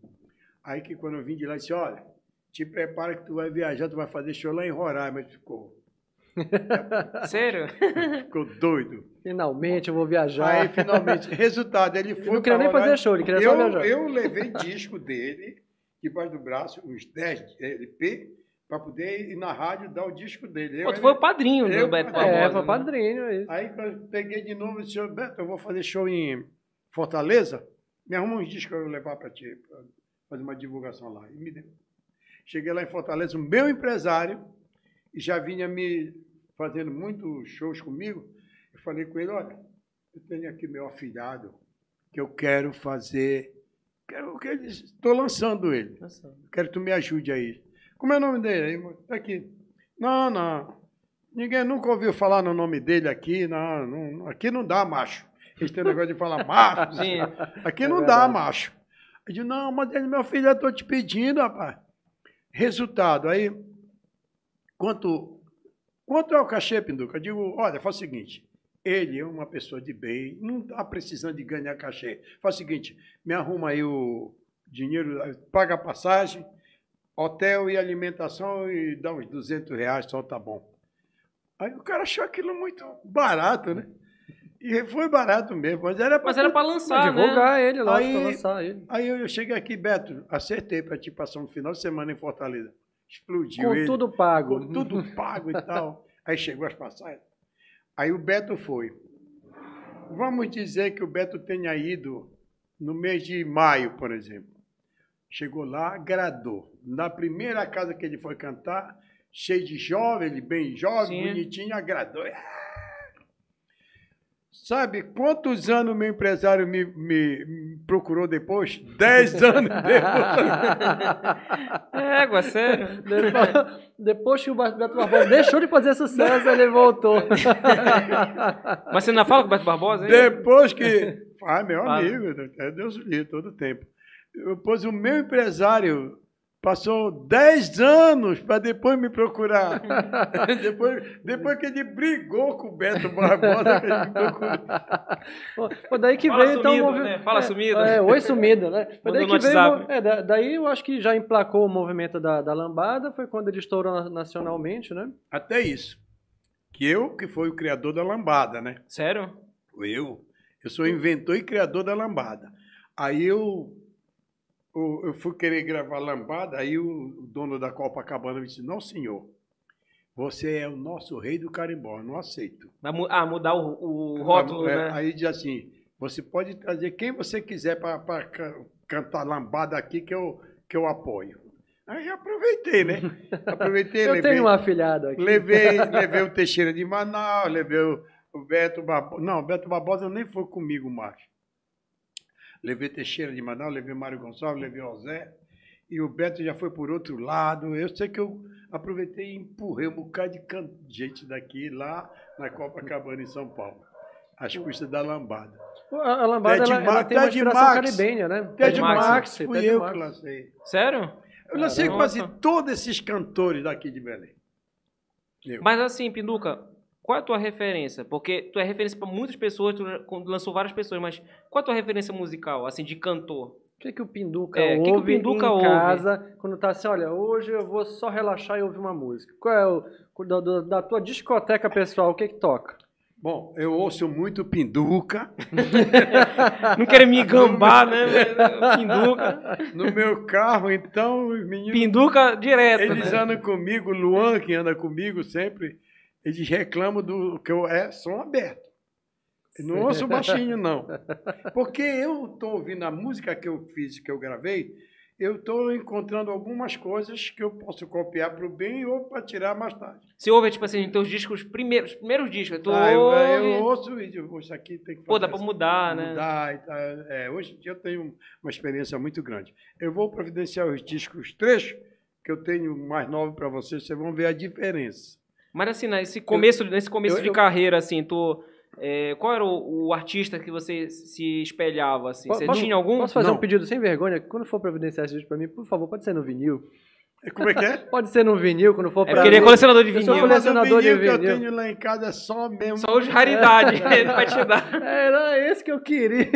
Aí que quando eu vim de lá, ele disse, olha, te prepara que tu vai viajar, tu vai fazer show lá em Roraima. Ele ficou, Sério? ficou doido. Finalmente eu vou viajar. Aí, finalmente, resultado, ele foi. não queria nem fazer show, ele queria eu, só viajar. Eu levei disco dele, debaixo do braço, uns 10 LP, para poder ir na rádio dar o disco dele. Pô, Eu- tu foi o padrinho eu- do Beto é, Barbosa. é, foi né? padrinho, é isso. Aí eu peguei de novo e disse, "Ô, Beto, eu vou fazer show em Fortaleza, me arruma uns discos para eu levar para ti, para fazer uma divulgação lá. E me deu. Cheguei lá em Fortaleza, o meu empresário, e já vinha me fazendo muitos shows comigo, eu falei com ele, olha, eu tenho aqui meu afilhado, que eu quero fazer, quero que ele, estou lançando ele. Nossa. Quero que tu me ajude aí. Como é o nome dele? Aí, Tá aqui. Não, não. Ninguém nunca ouviu falar no nome dele aqui. Não, não, aqui não dá, macho. Eles têm negócio de falar macho. Sim. Aqui É não dá, verdade. macho. Eu digo, não, mas ele, meu filho, eu estou te pedindo, rapaz. Resultado, aí, quanto, quanto é o cachê, Pinduca? Eu digo, olha, faz o seguinte, ele é uma pessoa de bem, não está precisando de ganhar cachê. Faz o seguinte, me arruma aí o dinheiro, paga a passagem, hotel e alimentação e dá uns 200 reais, só tá bom. Aí o cara achou aquilo muito barato, né? E foi barato mesmo, mas era Mas era pra Pra lançar, né? divulgar ele, lógico, Aí- pra lançar ele. Aí eu cheguei aqui, Beto, acertei para te passar um final de semana em Fortaleza. Explodiu Com ele. tudo pago. Com tudo pago e tal. Aí chegou as passagens. Aí o Beto foi. Vamos dizer que o Beto tenha ido no mês de maio, por exemplo. Chegou lá, agradou. Na primeira casa que ele foi cantar, cheio de jovem, ele bem jovem, Sim. bonitinho, agradou. Sabe quantos anos meu empresário me, me- me procurou depois? Dez anos depois. Égua, sério. Depois, depois que o Beto Barbosa deixou de fazer sucesso, ele voltou. Mas você ainda fala com o Beto Barbosa, hein? Depois que. Ah, meu Fala. amigo, é Deus livre todo tempo. Depois o meu empresário passou 10 anos para depois me procurar. depois, depois que ele brigou com o Beto Barbosa, ele me procurou. Pô, daí que Fala veio então o sumido, movimento. né? Fala é, sumido. É, oi sumido, né? Foi daí que veio. É, da- daí eu acho que já emplacou o movimento da, da lambada, foi quando ele estourou na- nacionalmente, né? Até isso. Que eu que fui o criador da lambada, né? Sério? Eu. Eu sou inventor e criador da lambada. Aí eu, eu, fui querer gravar lambada, aí o, dono da Copacabana me disse, não senhor, você é o nosso rei do carimbó, não aceito. Vai mu- Ah, mudar o, o rótulo, É, né? Aí diz assim, você pode trazer quem você quiser para cantar lambada aqui que eu, que eu apoio. Aí aproveitei, né? Aproveitei, Eu levei, tenho uma afilhada aqui. levei, levei o Teixeira de Manaus, levei o, o Beto Barbosa. Não, o Beto Barbosa nem foi comigo mais. Levei Teixeira de Manaus, levei Mário Gonçalves, levei o Zé. E o Beto já foi por outro lado. Eu sei que eu aproveitei e empurrei um bocado de can- gente daqui, lá na Copacabana, em São Paulo. Às custas da lambada. A, lambada Ted ela, ela tem uma Ted inspiração Max. caribenha, né? Ted Max, Max, Ted fui eu Max. que lancei. Sério? Eu lancei Caramba. quase todos esses cantores daqui de Belém. Eu. Mas assim, Pinduca, qual é a tua referência? Porque tu é referência pra muitas pessoas, tu lançou várias pessoas, mas qual é a tua referência musical, assim, de cantor? O que, que o Pinduca É, o ouve que que o Pinduca em ouve? casa quando tá assim, olha, hoje eu vou só relaxar e ouvir uma música? Qual é o da, da- tua discoteca pessoal, o que que toca? Bom, eu ouço muito Pinduca. Não quero me gambar, né? Pinduca. No meu carro, então, os meninos. Pinduca direto, Eles né? andam comigo, o Luan, que anda comigo sempre, eles reclamam do que eu é som aberto. Não ouço baixinho, não. Porque eu estou ouvindo a música que eu fiz, que eu gravei, eu estou encontrando algumas coisas que eu posso copiar para o bem ou para tirar mais tarde. Você ouve, tipo assim, teus discos, primeiros, primeiros discos, tu Ah, eu, ouve... eu ouço e digo, isso aqui tem que Pô, dá assim, mudar, né? mudar. É, hoje em dia eu tenho uma experiência muito grande. Eu vou providenciar os discos trechos que eu tenho mais novo para vocês, vocês vão ver a diferença. Mas assim, nesse começo, nesse começo eu- de eu- carreira, assim, tu... é, qual era o, o artista que você se espelhava, assim? Você posso- tinha algum? Posso fazer Não. um pedido sem vergonha? Quando for providenciar esse vídeo pra mim, por favor, pode ser no vinil. Como é que é? Pode ser no vinil, quando for É pra porque ele é mim. colecionador de Eu sou vinil. colecion- colecionador de Mas o vinil que eu vinil. tenho lá em casa é só mesmo. Só os raridade ele vai te dar. Era esse que eu queria.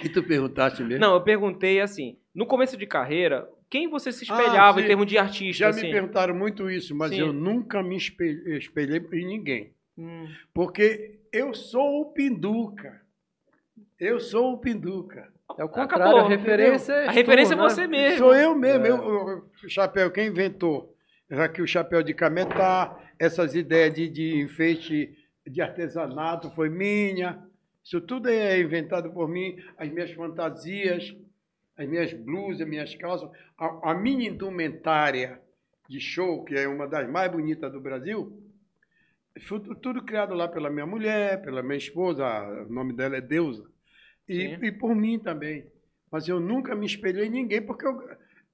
que tu perguntaste mesmo? Não, eu perguntei assim, no começo de carreira, quem você se espelhava Ah, em termos de artista, Já assim? me perguntaram muito isso, mas Sim. eu nunca me espelhei, espelhei em ninguém. Hum. Porque eu sou o Pinduca. Eu sou o Pinduca. É o Acabou, contrário, a referência é A referência é tu, né? você mesmo. Sou eu mesmo. É. Eu- o chapéu, quem inventou? Já que o chapéu de cametá, essas ideias de, de enfeite de artesanato foi minha. Isso tudo é inventado por mim. As minhas fantasias, as minhas blusas, minhas calças, a, a minha indumentária de show, que é uma das mais bonitas do Brasil, foi tu- tudo criado lá pela minha mulher, pela minha esposa, o nome dela é Deusa, e, e por mim também. Mas eu nunca me espelhei em ninguém, porque eu,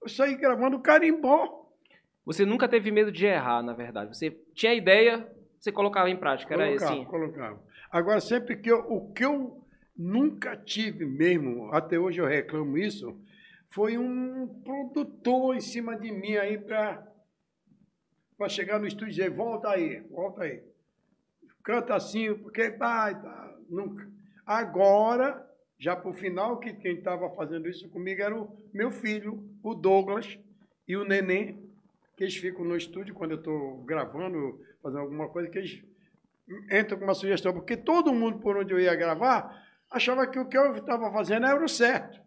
eu saí gravando carimbó. Você nunca teve medo de errar, na verdade. Você tinha ideia, você colocava em prática, era colocava, assim. colocava. Agora, sempre que eu, o que eu nunca tive mesmo, até hoje eu reclamo isso, foi um produtor em cima de mim aí para chegar no estúdio e dizer, volta aí, volta aí. Canta assim, porque vai, tá, nunca. Agora, já para o final, que quem estava fazendo isso comigo era o meu filho, o Douglas, e o Neném, que eles ficam no estúdio quando eu estou gravando, fazendo alguma coisa, que eles entram com uma sugestão, porque todo mundo por onde eu ia gravar achava que o que eu estava fazendo era o certo.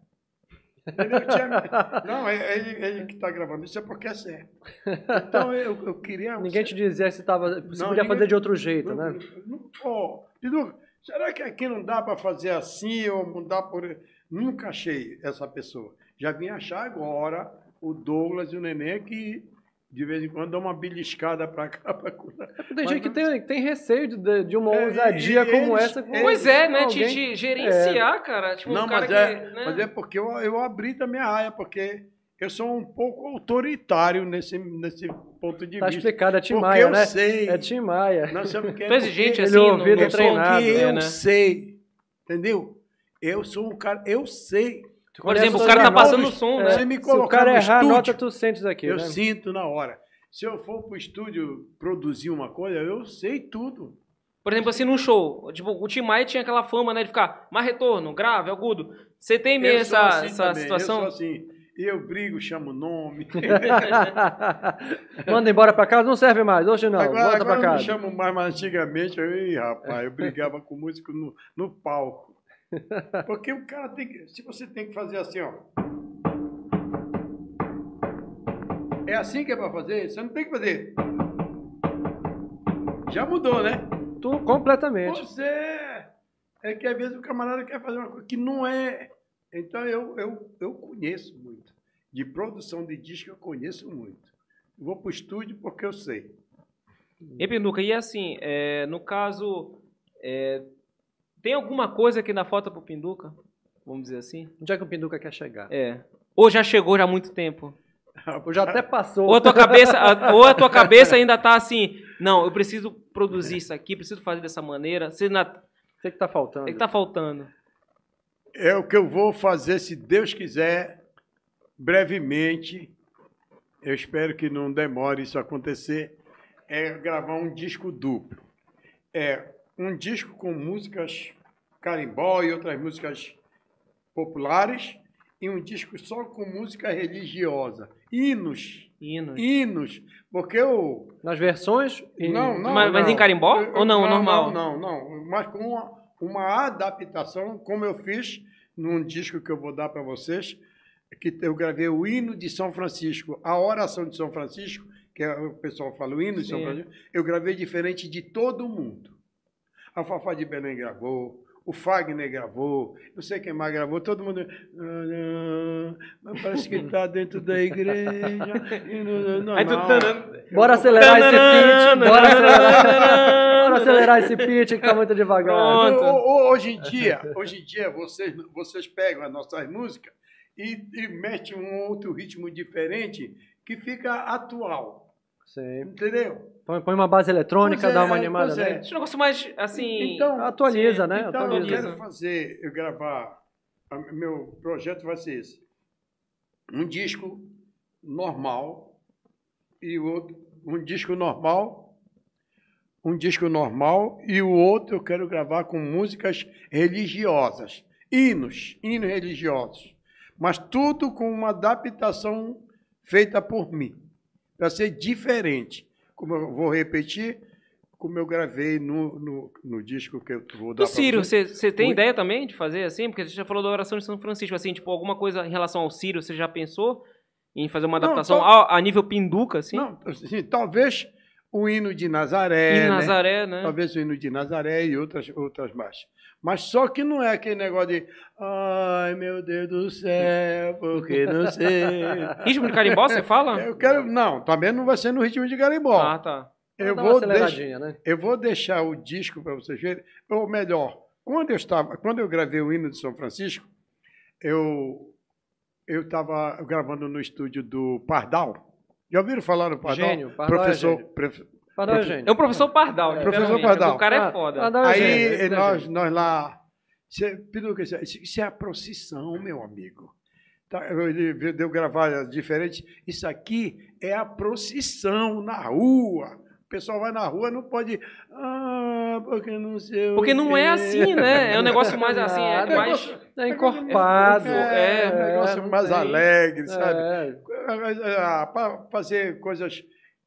Entendeu? Tinha- Não, é ele, ele que está gravando isso é porque é certo. Então eu, eu queria. Ninguém te dizia se tava, você Não, podia ninguém- fazer de outro jeito, Não, né? não- Pidu, será que aqui não dá para fazer assim ou mudar por. Nunca achei essa pessoa. Já vim achar agora o Douglas e o Nenê que de vez em quando dão uma beliscada para cá, para Tem gente que tem, tem receio de, de uma É, ousadia como eles- essa. com- Pois é, né? alguém. te gerenciar, cara. Tipo, Não, um cara mas, é, que, né? mas é porque eu, eu abri também a área, porque eu sou um pouco autoritário nesse, nesse ponto de Tá vista. explicado, é Tim Porque Maia, eu né? sei. É Tim Maia. Não, o que é? É exigente assim, ele ouvido no é treinado, som? Porque eu É, né? sei, entendeu? Eu sou um cara, eu sei. Por exemplo, o cara tá passando o som, é, né? Você me Se o cara errar a estúdio, nota, tu sentes aqui, eu né? sinto na hora. Se eu for pro estúdio produzir uma coisa, eu sei tudo. Por exemplo, assim, num show. Tipo, o Tim Maia tinha aquela fama, né? De ficar mais retorno, grave, agudo. Você tem meio essa, assim essa também, situação? Eu sou assim. Eu brigo, chamo nome. Manda embora pra casa, não serve mais. Hoje não, agora volta agora pra eu não casa. chamo mais, mas antigamente, eu, rapaz, eu brigava com músico no, no palco. Porque o cara tem que. Se você tem que fazer assim, ó. É assim que é pra fazer? Você não tem que fazer. Já mudou, né? Tu, completamente. Você é que às vezes o camarada quer fazer uma coisa que não é. Então eu, eu, eu conheço muito. De produção de disco eu conheço muito. Vou pro estúdio porque eu sei. E Pinduca, e assim, é, no caso, é, tem alguma coisa que ainda falta pro Pinduca? Vamos dizer assim? Onde é que o Pinduca quer chegar? É. Ou já chegou já há muito tempo? Ou já até passou. Ou a tua cabeça, ou a tua cabeça ainda tá assim, não, eu preciso produzir isso aqui, preciso fazer dessa maneira. Você ainda, O que, que tá faltando? o que tá faltando? É o que eu vou fazer, se Deus quiser, brevemente. Eu espero que não demore isso acontecer. É gravar um disco duplo. É um disco com músicas carimbó e outras músicas populares e um disco só com música religiosa, hinos, Hinos. hinos, porque o Nas versões? não, não, Mas- mas não. em carimbó Eu- ou não, normal? Não, não, não, mas com uma, uma adaptação, como eu fiz num disco que eu vou dar para vocês, que eu gravei o hino de São Francisco, a oração de São Francisco, que é, o pessoal fala o hino de São Sim. Francisco, eu gravei diferente de todo mundo. A Fafá de Belém gravou, o Fagner gravou, não sei quem mais gravou, todo mundo. "Ah, Mas parece que está dentro da igreja. não- não, não." Bora acelerar esse pitch. Bora acelerar, bora acelerar esse pitch que tá muito devagar. Hoje em dia, hoje em dia vocês, vocês pegam as nossas músicas e, e metem um outro ritmo diferente que fica atual. Sim. Entendeu? Põe, põe uma base eletrônica, Pois é, dá uma é, animada, pois é. né? Esse negócio mais, assim... Então, Atualiza, Sim, né? Então, eu Atualiza. quero fazer, eu gravar, a- meu projeto vai ser esse. Um disco normal e o outro, um disco normal, um disco normal e o outro eu quero gravar com músicas religiosas, hinos, hinos religiosos, mas tudo com uma adaptação feita por mim, para ser diferente. Como eu vou repetir, como eu gravei no, no, no disco que eu vou dar Do vocês. você tem ideia também de fazer assim? Porque você já falou da oração de São Francisco, assim, tipo, alguma coisa em relação ao Círio, você já pensou em fazer uma Não, adaptação só- a, a nível pinduca, assim? Não, assim, talvez o hino de Nazaré, em né? Nazaré, né? talvez o hino de Nazaré e outras, outras mais. Mas só que não é aquele negócio de ai meu Deus do céu, porque não sei. Ritmo de carimbó, você fala? Eu quero. Não, também não vai ser no ritmo de garimbó. Ah, tá. eu, vou deixar, né? eu vou deixar o disco para vocês verem. Ou melhor, quando eu estava, quando eu gravei o hino de São Francisco, eu eu estava gravando no estúdio do Pardal. Já ouviram falar no Pardal? Gênio, Pardal é Professor, gênio. profe- Para Profe- gente. É o professor Pardal, É, professor Pardal. O cara é foda. Pardal é Aí gênio, é nós, gênio. nós lá. Piduca, isso, é a procissão, meu amigo. Tá, ele deu gravar diferente. Isso aqui é a procissão na rua. O pessoal vai na rua, não pode. Ah, porque não sei. o Porque não é quê." assim, né? É um negócio mais assim, é mais... É encorpado. É, É, um negócio mais tem. alegre, sabe? É. para fazer coisas,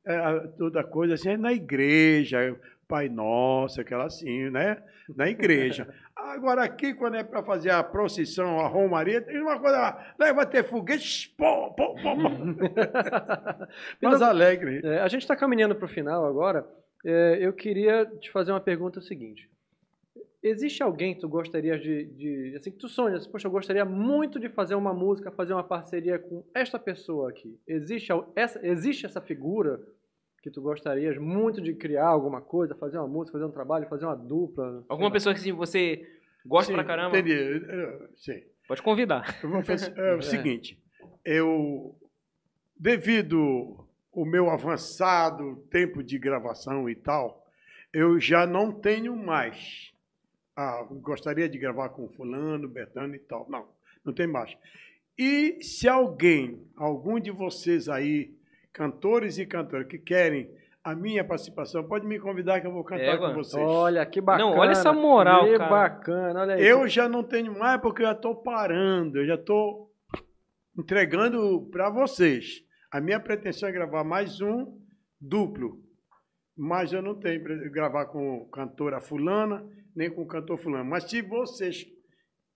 é, toda coisa assim, é na igreja, Pai Nosso, aquela assim, né? Na igreja. Agora aqui, quando é para fazer a procissão, a romaria, tem uma coisa lá, vai ter foguete, pô, pô, pô, pô. mais alegre. É, a gente está caminhando para o final agora. É, eu queria te fazer uma pergunta seguinte. Existe alguém que tu gostaria de, de- assim, que tu sonhas, poxa, eu gostaria muito de fazer uma música, fazer uma parceria com esta pessoa aqui. Existe essa, existe essa figura que tu gostarias muito de criar alguma coisa, fazer uma música, fazer um trabalho, fazer uma dupla? Alguma pessoa que assim, você gosta Sim, pra caramba, Entendi. É, Sim. pode convidar. Fazer, é o seguinte, eu, devido o meu avançado tempo de gravação e tal, eu já não tenho mais. Ah, gostaria de gravar com fulano, Betano e tal. Não, não tem mais. E se alguém, algum de vocês aí, cantores e cantoras, que querem a minha participação, pode me convidar que eu vou cantar É, com vocês. Olha, que bacana. Não, olha essa moral, que cara. bacana, olha aí. Eu já não tenho mais porque eu já estou parando, eu já estou entregando para vocês. A minha pretensão é gravar mais um duplo, mas eu não tenho para gravar com cantora fulana, nem com cantor fulano. Mas se vocês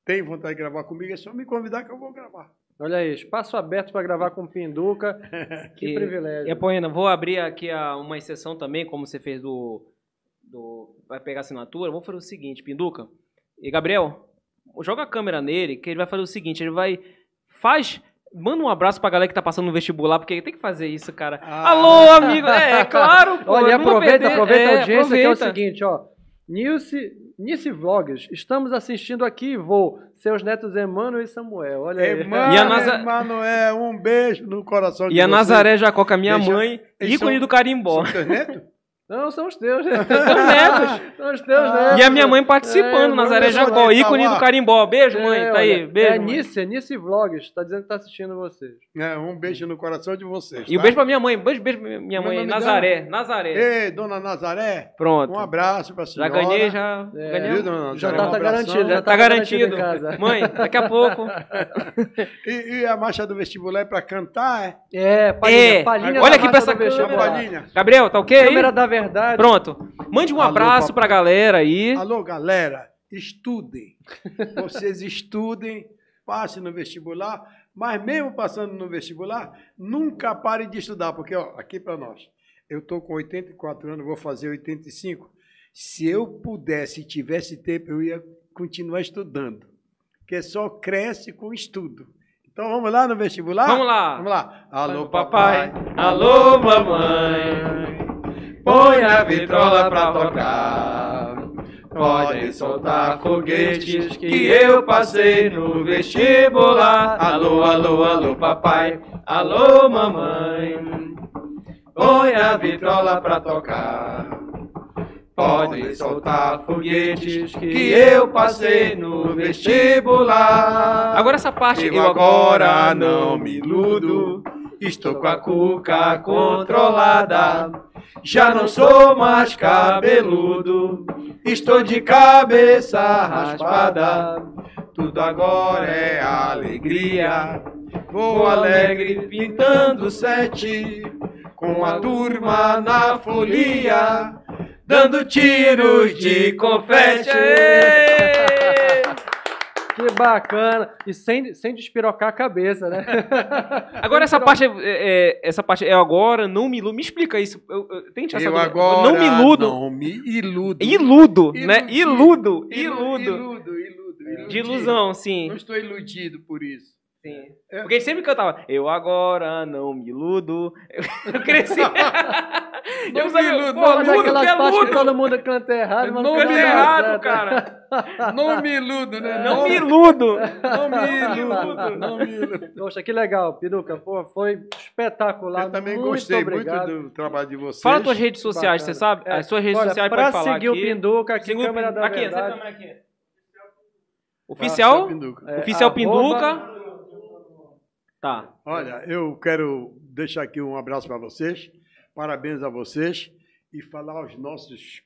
têm vontade de gravar comigo, é só me convidar que eu vou gravar. Olha aí, espaço aberto para gravar com Pinduca. Que E- privilégio. E, Apoena, vou abrir aqui a- uma exceção também, como você fez do, do. Vai pegar assinatura. Vamos fazer o seguinte, Pinduca. E Gabriel, joga a câmera nele, que ele vai fazer o seguinte: ele vai. Faz. Manda um abraço pra galera que tá passando no vestibular, porque tem que fazer isso, cara. Ah. Alô, amigo! É, é claro, pô. Olha, vou aproveita, aproveita É, a audiência, que é o aproveita. seguinte, ó. Nilce, Nice Vlogs, estamos assistindo aqui, vou, seus netos Emmanuel e Samuel, olha aí. Emmanuel, E a Naza- Emanuel, um beijo no coração de E a vocês. Nazaré Jacó com a minha Deixa- mãe, ícone são- do carimbó. São teus netos? Não, são os teus. Teus netos. São os teus Ah, netos. E a minha mãe participando, É, Nazaré Jacó, ícone Itauá. do carimbó. Beijo, mãe. É, tá aí, olha, beijo. É. Nice, é Nice Vlogs, tá dizendo que tá assistindo vocês. É, um beijo no coração de vocês. E um tá? beijo pra minha mãe. Beijo, beijo pra minha mãe, nome Nazaré. Nazaré. Ei, dona Nazaré, Pronto. um abraço para a já senhora. ganhei, já. É, ganhei. Viu, dona Nazaré? Já Um tá, tá garantido, já Tá, tá, garantido. em casa. Mãe, daqui a pouco. E, e a marcha do vestibular é para cantar, é? É, palhinha, É, palhinha olha aqui pra essa câmera. Palhinha. Gabriel, tá ok aí? Câmera da verdade. Pronto. Mande um Alô, abraço papai. pra galera aí. Alô, galera, estudem. Vocês estudem, passem no vestibular, mas mesmo passando no vestibular, nunca parem de estudar, porque ó, aqui para nós, eu estou com 84 anos, vou fazer 85. Se eu pudesse, tivesse tempo, eu ia continuar estudando, que só cresce com estudo. Então vamos lá no vestibular? Vamos lá. Vamos lá. Alô, papai. Alô, mamãe. Põe a vitrola pra tocar. Podem soltar foguetes que eu passei no vestibular. Alô, alô, alô, papai. Alô, mamãe. Põe a vitrola pra tocar. Podem soltar foguetes que eu passei no vestibular. Agora essa parte Eu agora não me iludo, estou com a cuca controlada. Já não sou mais cabeludo, estou de cabeça raspada. Tudo agora é alegria. Vou alegre pintando sete, com a turma na folia, dando tiros de confete. Aê! Que bacana. E sem, sem despirocar a cabeça, né? Agora essa parte é, é- essa parte é agora, não me iludo. Me explica isso. Eu, eu, tente essa Eu dúvida. agora não me iludo. Não me iludo. Iludo, né? Iludo, Iludo, iludo. Iludo, iludo. De ilusão, sim. Não estou iludido por isso. Sim. É. Porque a gente sempre cantava, eu agora não me iludo. Eu cresci. Não eu sabia, me iludo, pô, não, Mas ludo, aquelas que é que todo mundo canta errado, mas Não Canta final dá errado, certo. cara. Não me iludo, né? Não me iludo. Não me iludo. Não me iludo. Poxa, que legal, Piduca. Pô, foi espetacular. Eu também muito gostei obrigado. muito do trabalho de vocês. Fala tuas redes sociais, Bacana. você sabe? É, As suas redes olha, sociais pode falar seguir o aqui. Pinduca, aqui, o câmera Pinduca. da Aqui, essa verdade. câmera aqui. Ah, Oficial? seu Pinduca. É, Oficial arroba- Pinduca. Tá. Olha, eu quero deixar aqui um abraço para vocês, parabéns a vocês e falar aos nossos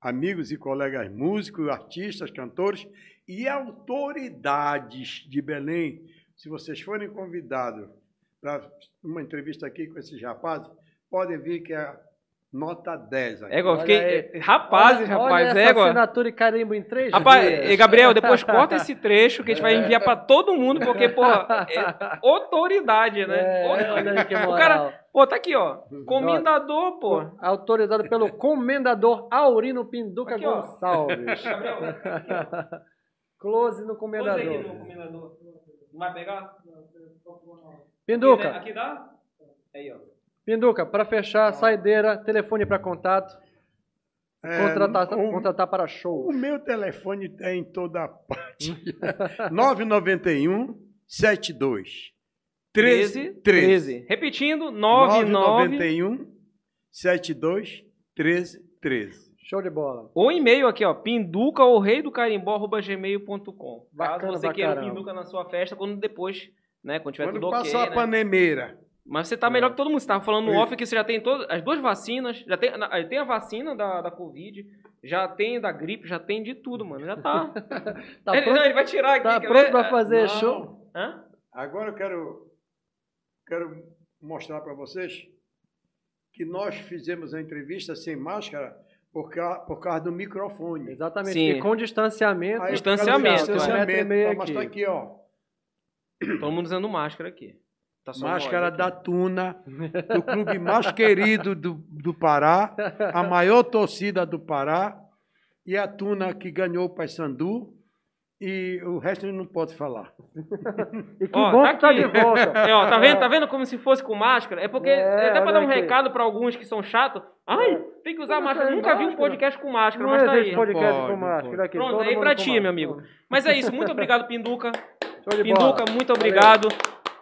amigos e colegas músicos, artistas, cantores e autoridades de Belém. Se vocês forem convidados para uma entrevista aqui com esses rapazes, podem vir que é nota 10 aqui. É igual, Olha fiquei. Rapazes, Olha- rapaz, olha é igual. assinatura e carimbo em três Rapaz, dias. eh, Gabriel, depois corta esse trecho que a gente vai enviar pra todo mundo, porque, porra, é autoridade, né? É, olha aí que o cara, pô, tá aqui, ó. Comendador, pô. Autorizado pelo comendador Aurino Pinduca Aqui, ó. Gonçalves. Gabriel, Close no pose aí comendador. no comendador. Não vai pegar? Pinduca, Aqui dá? Aí, ó. Pinduca, para fechar, saideira, telefone para contato, É, contratar, o- contratar para show. O meu telefone é em toda parte. 991 72 13 13. Repetindo, 99 991 72 13 13. Show de bola. ou e-mail aqui, ó, pinduca ou rei do carimbó, arroba gmail.com. Caso Bacana você queira o caramba. pinduca na sua festa, quando depois, né, quando tiver Quando tudo ok, passou a né? panemeira. Mas você tá melhor que todo mundo. Você tava falando no Isso. off que você já tem todas as duas vacinas, já tem, na- tem a vacina da, da Covid, já tem da gripe, já tem de tudo, mano. Já tá. Tá ele, pronto, não, ele vai tirar aqui. tá pronto ver? para fazer Não. show? Hã? Agora eu quero, quero mostrar para vocês que nós fizemos a entrevista sem máscara por, ca- por causa do microfone. Exatamente. Sim. E com distanciamento. Aí, Distanciamento, é. distanciamento, pra aqui. mostrar aqui, ó. Todo mundo usando máscara aqui. Tá Máscara da. Tuna, do clube mais querido do, do Pará, a maior torcida do Pará, e a Tuna que ganhou o Paysandu, e o resto eu não pode falar. E que Ó, bom tá que tá de volta. É, ó, tá vendo? Tá vendo como se fosse com máscara? É porque É, é, até pra dar um aqui. recado pra alguns que são chatos. Ai, tem que usar Não máscara. Nunca vi um máscara. podcast com máscara, Não mas tá aí. podcast Pode, com máscara aqui. Pronto, aí pra ti, máscara. meu amigo. Mas é isso, muito obrigado, Pinduca. Show de bola. Pinduca, muito obrigado.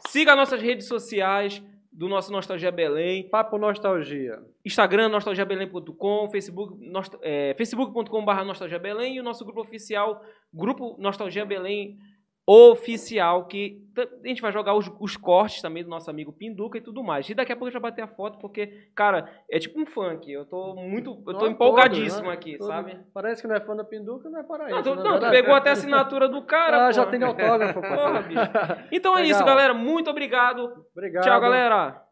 Siga nossas redes sociais do nosso Nostalgia Belém. Papo Nostalgia. Instagram, nostalgiabelém.com, Facebook, é, facebook.com.br Nostalgia Belém e o nosso grupo oficial, Grupo Nostalgia Belém Oficial, que a gente vai jogar os, os cortes também do nosso amigo Pinduca e tudo mais. E daqui a pouco a gente vai bater a foto, porque, cara, é tipo um funk. Eu tô muito. Eu tô Não, empolgadíssimo todo, né? aqui, Todo. sabe? Parece que não é fã da Pinduca, não é paraíso. Não, tu, né? não, tu pegou até a assinatura do cara. Ah, já tem autógrafo, Porra, bicho. Então é isso, Legal. galera. Muito obrigado. Obrigado. Tchau, galera.